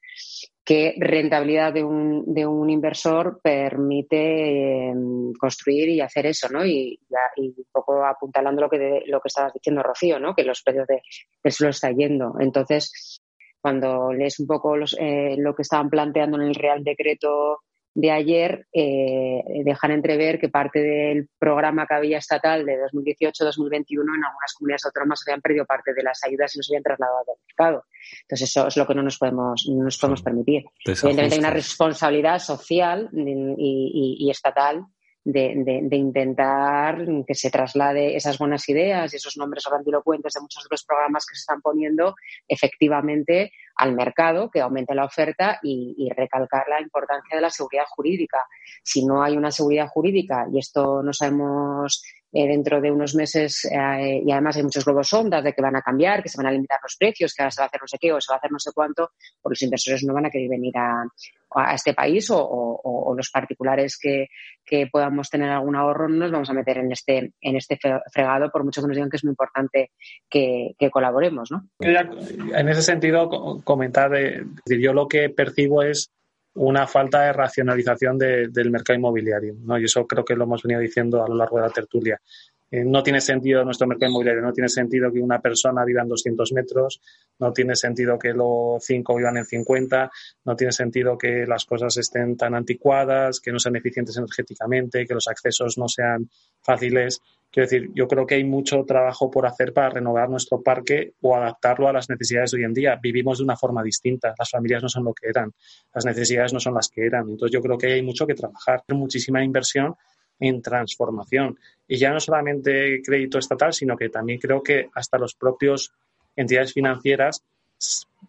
Speaker 8: ¿Qué rentabilidad de un, de un inversor permite eh, construir y hacer eso? ¿no? Y, y, un poco apuntalando lo que, lo que estabas diciendo, Rocío, ¿no? que los precios de, del suelo está yendo. Entonces, cuando lees un poco los, eh, lo que estaban planteando en el Real Decreto de ayer eh, dejan entrever que parte del programa que había estatal de 2018-2021 en algunas comunidades autónomas habían perdido parte de las ayudas y no se habían trasladado al mercado. Entonces eso es lo que no nos podemos, no nos podemos permitir. Evidentemente hay una responsabilidad social y, y, y estatal de, de, de, intentar que se traslade esas buenas ideas y esos nombres grandilocuentes de muchos de los programas que se están poniendo efectivamente al mercado, que aumente la oferta y, y, recalcar la importancia de la seguridad jurídica. Si no hay una seguridad jurídica, y esto no sabemos eh, dentro de unos meses, eh, y además hay muchos globos sondas de que van a cambiar, que se van a limitar los precios, que ahora se va a hacer no sé qué o se va a hacer no sé cuánto, pues los inversores no van a querer venir a, a este país o, los particulares que, que, podamos tener algún ahorro no nos vamos a meter en este, en este fregado, por mucho que nos digan que es muy importante que, que colaboremos. ¿no?
Speaker 7: En ese sentido, comentar, eh, yo lo que percibo es una falta de racionalización de, del mercado inmobiliario, ¿no? Y eso creo que lo hemos venido diciendo a lo largo de la tertulia. Eh, no tiene sentido nuestro mercado inmobiliario, no tiene sentido que una persona viva en 200 metros, no tiene sentido que los cinco vivan en 50, no tiene sentido que las cosas estén tan anticuadas, que no sean eficientes energéticamente, que los accesos no sean fáciles. Quiero decir, yo creo que hay mucho trabajo por hacer para renovar nuestro parque o adaptarlo a las necesidades de hoy en día. Vivimos de una forma distinta, las familias no son lo que eran, las necesidades no son las que eran. Entonces yo creo que hay mucho que trabajar, muchísima inversión en transformación. Y ya no solamente crédito estatal, sino que también creo que hasta los propios entidades financieras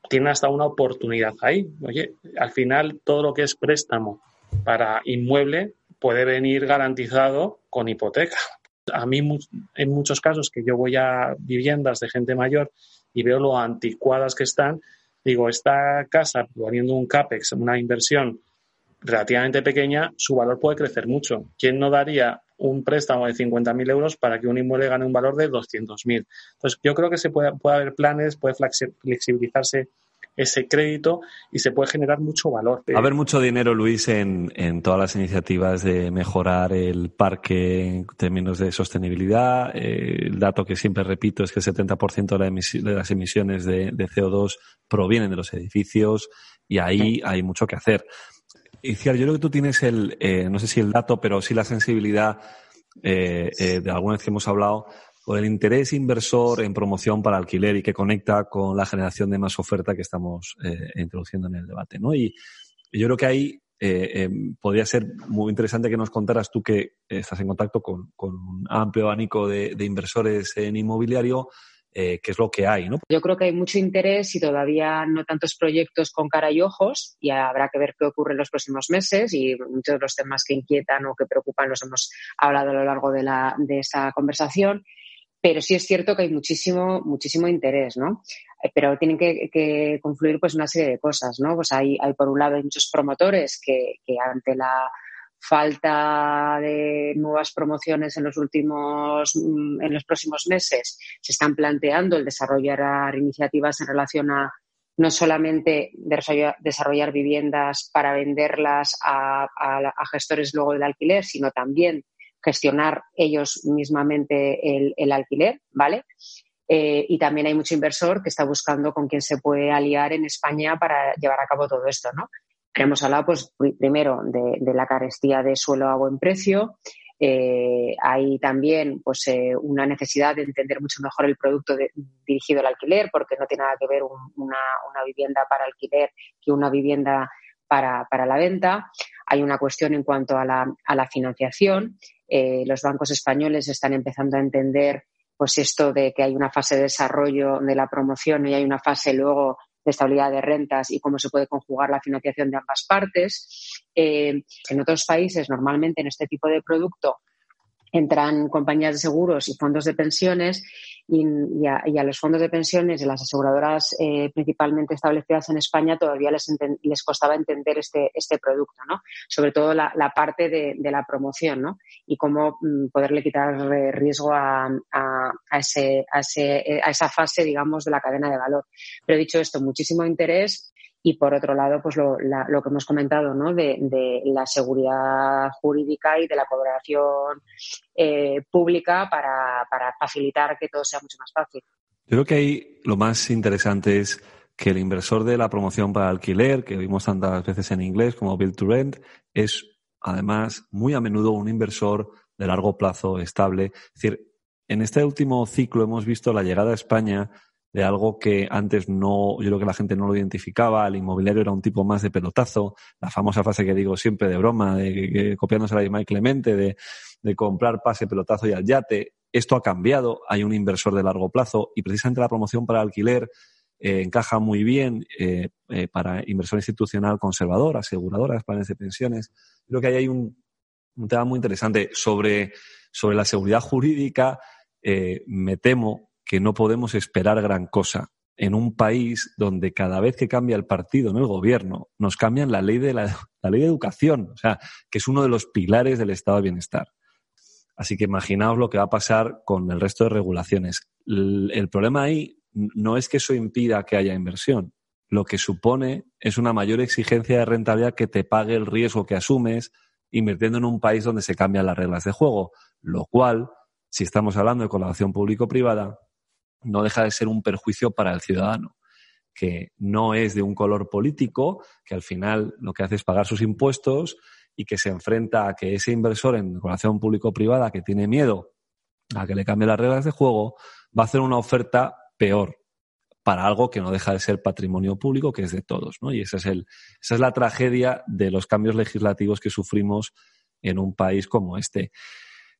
Speaker 7: tienen hasta una oportunidad ahí. Oye, al final todo lo que es préstamo para inmueble puede venir garantizado con hipoteca. A mí, en muchos casos que yo voy a viviendas de gente mayor y veo lo anticuadas que están, digo, esta casa, poniendo un CAPEX, una inversión relativamente pequeña, su valor puede crecer mucho. ¿Quién no daría un préstamo de 50.000 euros para que un inmueble gane un valor de 200.000. Entonces, yo creo que se puede, puede haber planes, puede flexibilizarse ese crédito y se puede generar mucho valor.
Speaker 4: Va a haber mucho dinero, Luis, en, en todas las iniciativas de mejorar el parque en términos de sostenibilidad. Eh, el dato que siempre repito es que el 70% de, de las emisiones de, de, CO2 provienen de los edificios y ahí hay mucho que hacer. Y yo creo que tú tienes el, eh, no sé si el dato, pero sí la sensibilidad eh, eh, de alguna vez que hemos hablado por el interés inversor en promoción para alquiler y que conecta con la generación de más oferta que estamos eh, introduciendo en el debate. ¿no? Y, yo creo que ahí eh, eh, podría ser muy interesante que nos contaras tú que estás en contacto con, un amplio abanico de, de inversores en inmobiliario. Eh, qué es lo que hay, ¿no?
Speaker 8: Yo creo que hay mucho interés y todavía no tantos proyectos con cara y ojos y habrá que ver qué ocurre en los próximos meses y muchos de los temas que inquietan o que preocupan los hemos hablado a lo largo de, la, de esta conversación pero sí es cierto que hay muchísimo, muchísimo interés, ¿no? Eh, pero tienen que, confluir pues una serie de cosas, ¿no? Pues hay, hay por un lado hay muchos promotores que, ante la falta de nuevas promociones en los últimos mm, en los próximos meses se están planteando el desarrollar iniciativas en relación a no solamente desarrollar, viviendas para venderlas a, gestores luego del alquiler, sino también gestionar ellos mismamente el, alquiler, ¿vale? Eh, y también hay mucho inversor que está buscando con quién se puede aliar en España para llevar a cabo todo esto, ¿no? Hemos hablado, pues, primero de, la carestía de suelo a buen precio. Eh, hay también, pues, eh, una necesidad de entender mucho mejor el producto dirigido al alquiler, porque no tiene nada que ver un, una, vivienda para alquiler que una vivienda para, la venta. Hay una cuestión en cuanto a la financiación eh, los bancos españoles están empezando a entender pues esto de que hay una fase de desarrollo de la promoción y hay una fase luego de estabilidad de rentas y cómo se puede conjugar la financiación de ambas partes. Eh, en otros países, normalmente en este tipo de producto, entran compañías de seguros y fondos de pensiones y, a, y a, los fondos de pensiones y las aseguradoras eh, principalmente establecidas en España todavía les, les costaba entender este, este producto, ¿no? Sobre todo la, parte de, la promoción, ¿no? Y cómo mm, poderle quitar riesgo a, a, a, ese, a, ese, a esa fase, digamos, de la cadena de valor. Pero dicho esto, muchísimo interés y por otro lado, pues lo, la, lo que hemos comentado, ¿no? De, de, la seguridad jurídica y de la colaboración eh, pública para, para, facilitar que todo sea mucho más fácil.
Speaker 4: Yo creo que ahí lo más interesante es que el inversor de la promoción para alquiler, que vimos tantas veces en inglés como Build to Rent, es además muy a menudo un inversor de largo plazo estable. Es decir, en este último ciclo hemos visto la llegada a España de algo que antes no, yo creo que la gente no lo identificaba, el inmobiliario era un tipo más de pelotazo, la famosa frase que digo siempre de broma, de que copiándose la de Mike Clemente, de, de comprar pase, pelotazo y al yate. Esto ha cambiado, hay un inversor de largo plazo y precisamente la promoción para alquiler eh, encaja muy bien eh, eh, para inversión institucional conservador, aseguradoras, planes de pensiones. Creo que ahí hay un, un tema muy interesante sobre, sobre la seguridad jurídica. Me temo que no podemos esperar gran cosa en un país donde cada vez que cambia el partido en el gobierno, nos cambian la ley de la, la, ley de educación, o sea, que es uno de los pilares del estado de bienestar. Así que imaginaos lo que va a pasar con el resto de regulaciones. El, el problema ahí no es que eso impida que haya inversión. Lo que supone es una mayor exigencia de rentabilidad que te pague el riesgo que asumes invirtiendo en un país donde se cambian las reglas de juego, lo cual, si estamos hablando de colaboración público-privada, no deja de ser un perjuicio para el ciudadano, que no es de un color político, que al final lo que hace es pagar sus impuestos y que se enfrenta a que ese inversor en relación público-privada que tiene miedo a que le cambie las reglas de juego, va a hacer una oferta peor para algo que no deja de ser patrimonio público, que es de todos. ¿no? Y esa es, el, esa es la tragedia de los cambios legislativos que sufrimos en un país como este.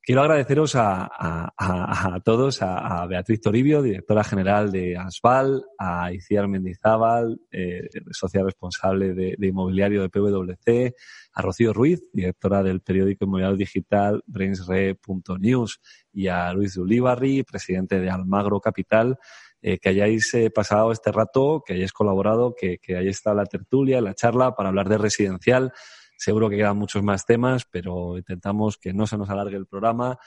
Speaker 4: Quiero agradeceros a, todos, a, Beatriz Toribio, directora general de ASVAL, a Iciar Mendizábal, eh, socia responsable de, de, inmobiliario de PwC, a Rocío Ruiz, directora del periódico inmobiliario digital brainsre.news y a Luis Ulibarri, presidente de Almagro Capital, eh, que hayáis eh, pasado este rato, que hayáis colaborado, que, que hayáis estado la tertulia, la charla para hablar de residencial Seguro que quedan muchos más temas, pero intentamos que no se nos alargue el programa.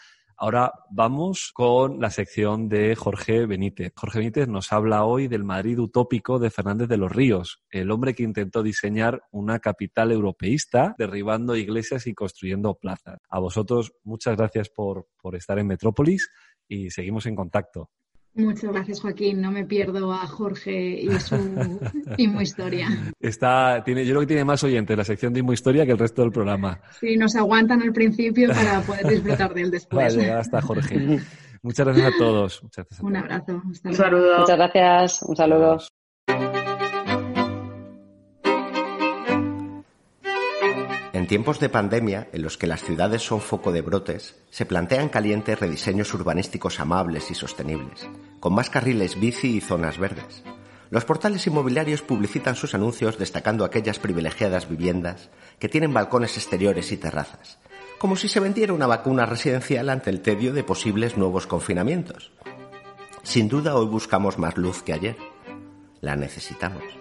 Speaker 4: Ahora vamos con la sección de Jorge Benítez. Jorge Benítez nos habla hoy del Madrid utópico de Fernández de los Ríos, el hombre que intentó diseñar una capital europeísta, derribando iglesias y construyendo plazas. A vosotros, muchas gracias por, por estar en Metrópolis y seguimos en contacto.
Speaker 5: Muchas gracias, Joaquín. No me pierdo a Jorge y su (laughs) Imo Historia.
Speaker 4: Está, tiene, yo creo que tiene más oyentes la sección de Imo Historia que el resto del programa.
Speaker 5: Sí, nos aguantan al principio para poder disfrutar de él después.
Speaker 4: Vale, hasta Jorge. Muchas gracias a todos. Muchas gracias a
Speaker 5: Un
Speaker 4: todos.
Speaker 5: abrazo. Hasta
Speaker 9: Un saludo.
Speaker 8: Muchas gracias. Un saludo.
Speaker 10: En tiempos de pandemia, en los que las ciudades son foco de brotes, se plantean calientes rediseños urbanísticos amables y sostenibles, con más carriles bici y zonas verdes. Los portales inmobiliarios publicitan sus anuncios destacando aquellas privilegiadas viviendas que tienen balcones exteriores y terrazas, como si se vendiera una vacuna residencial ante el tedio de posibles nuevos confinamientos. Sin duda hoy buscamos más luz que ayer. La necesitamos.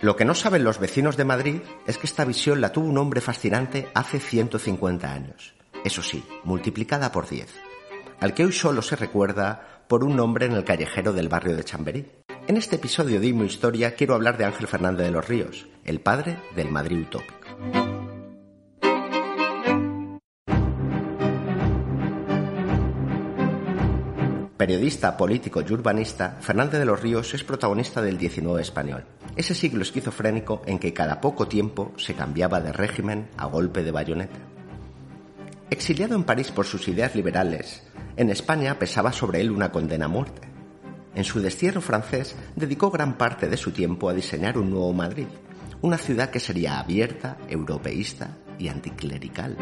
Speaker 10: Lo que no saben los vecinos de Madrid es que esta visión la tuvo un hombre fascinante hace 150 años. Eso sí, multiplicada por 10. Al que hoy solo se recuerda por un nombre en el callejero del barrio de Chamberí. En este episodio de Imo Historia quiero hablar de Ángel Fernández de los Ríos, el padre del Madrid utópico. Periodista, político y urbanista, Fernández de los Ríos es protagonista del 19 español, ese siglo esquizofrénico en que cada poco tiempo se cambiaba de régimen a golpe de bayoneta. Exiliado en París por sus ideas liberales, en España pesaba sobre él una condena a muerte. En su destierro francés dedicó gran parte de su tiempo a diseñar un nuevo Madrid, una ciudad que sería abierta, europeísta y anticlerical.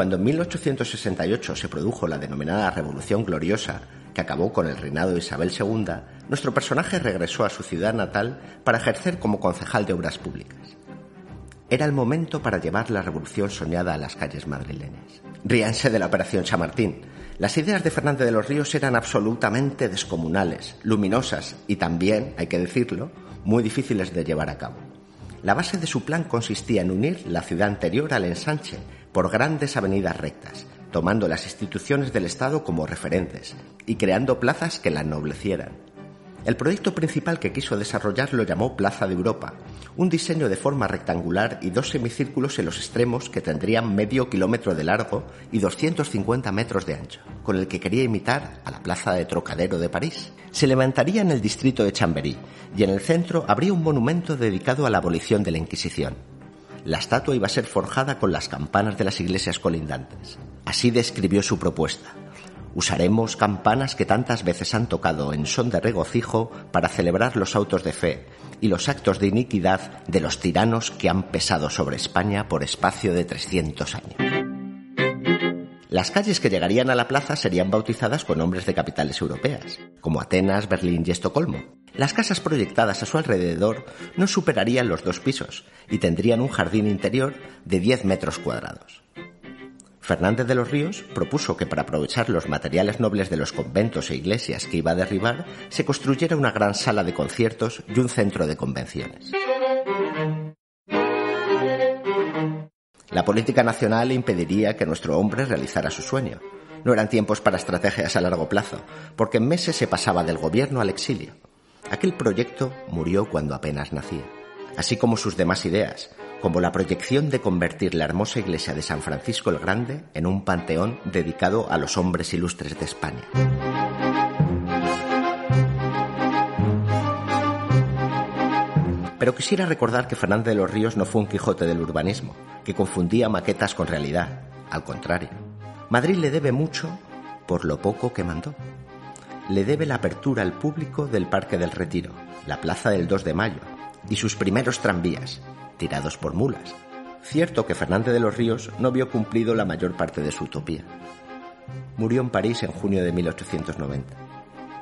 Speaker 10: Cuando en 1868 se produjo la denominada Revolución Gloriosa, que acabó con el reinado de Isabel II, nuestro personaje regresó a su ciudad natal para ejercer como concejal de obras públicas. Era el momento para llevar la revolución soñada a las calles madrileñas. Ríanse de la Operación Chamartín. Las ideas de Fernández de los Ríos eran absolutamente descomunales, luminosas y también, hay que decirlo, muy difíciles de llevar a cabo. La base de su plan consistía en unir la ciudad anterior al ensanche por grandes avenidas rectas, tomando las instituciones del Estado como referentes y creando plazas que la ennoblecieran. El proyecto principal que quiso desarrollar lo llamó Plaza de Europa, un diseño de forma rectangular y dos semicírculos en los extremos que tendrían medio kilómetro de largo y 250 metros de ancho, con el que quería imitar a la Plaza de Trocadero de París. Se levantaría en el distrito de Chamberí y en el centro habría un monumento dedicado a la abolición de la Inquisición. La estatua iba a ser forjada con las campanas de las iglesias colindantes. Así describió su propuesta. Usaremos campanas que tantas veces han tocado en son de regocijo para celebrar los autos de fe y los actos de iniquidad de los tiranos que han pesado sobre España por espacio de 300 años. Las calles que llegarían a la plaza serían bautizadas con nombres de capitales europeas, como Atenas, Berlín y Estocolmo. Las casas proyectadas a su alrededor no superarían los dos pisos y tendrían un jardín interior de 10 metros cuadrados. Fernández de los Ríos propuso que para aprovechar los materiales nobles de los conventos e iglesias que iba a derribar, se construyera una gran sala de conciertos y un centro de convenciones. La política nacional impediría que nuestro hombre realizara su sueño. No eran tiempos para estrategias a largo plazo, porque en meses se pasaba del gobierno al exilio. Aquel proyecto murió cuando apenas nacía, así como sus demás ideas, como la proyección de convertir la hermosa iglesia de San Francisco el Grande en un panteón dedicado a los hombres ilustres de España. Pero quisiera recordar que Fernández de los Ríos no fue un Quijote del urbanismo, que confundía maquetas con realidad. Al contrario, Madrid le debe mucho por lo poco que mandó. Le debe la apertura al público del Parque del Retiro, la Plaza del 2 de Mayo y sus primeros tranvías, tirados por mulas. Cierto que Fernández de los Ríos no vio cumplido la mayor parte de su utopía. Murió en París en junio de 1890,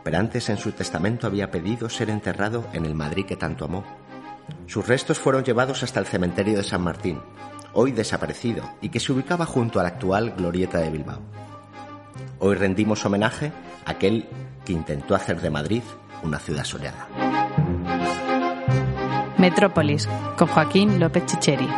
Speaker 10: pero antes en su testamento había pedido ser enterrado en el Madrid que tanto amó. Sus restos fueron llevados hasta el cementerio de San Martín, hoy desaparecido y que se ubicaba junto a la actual Glorieta de Bilbao. Hoy rendimos homenaje a aquel que intentó hacer de Madrid una ciudad soñada.
Speaker 3: Metrópolis, con Joaquín López Chicheri.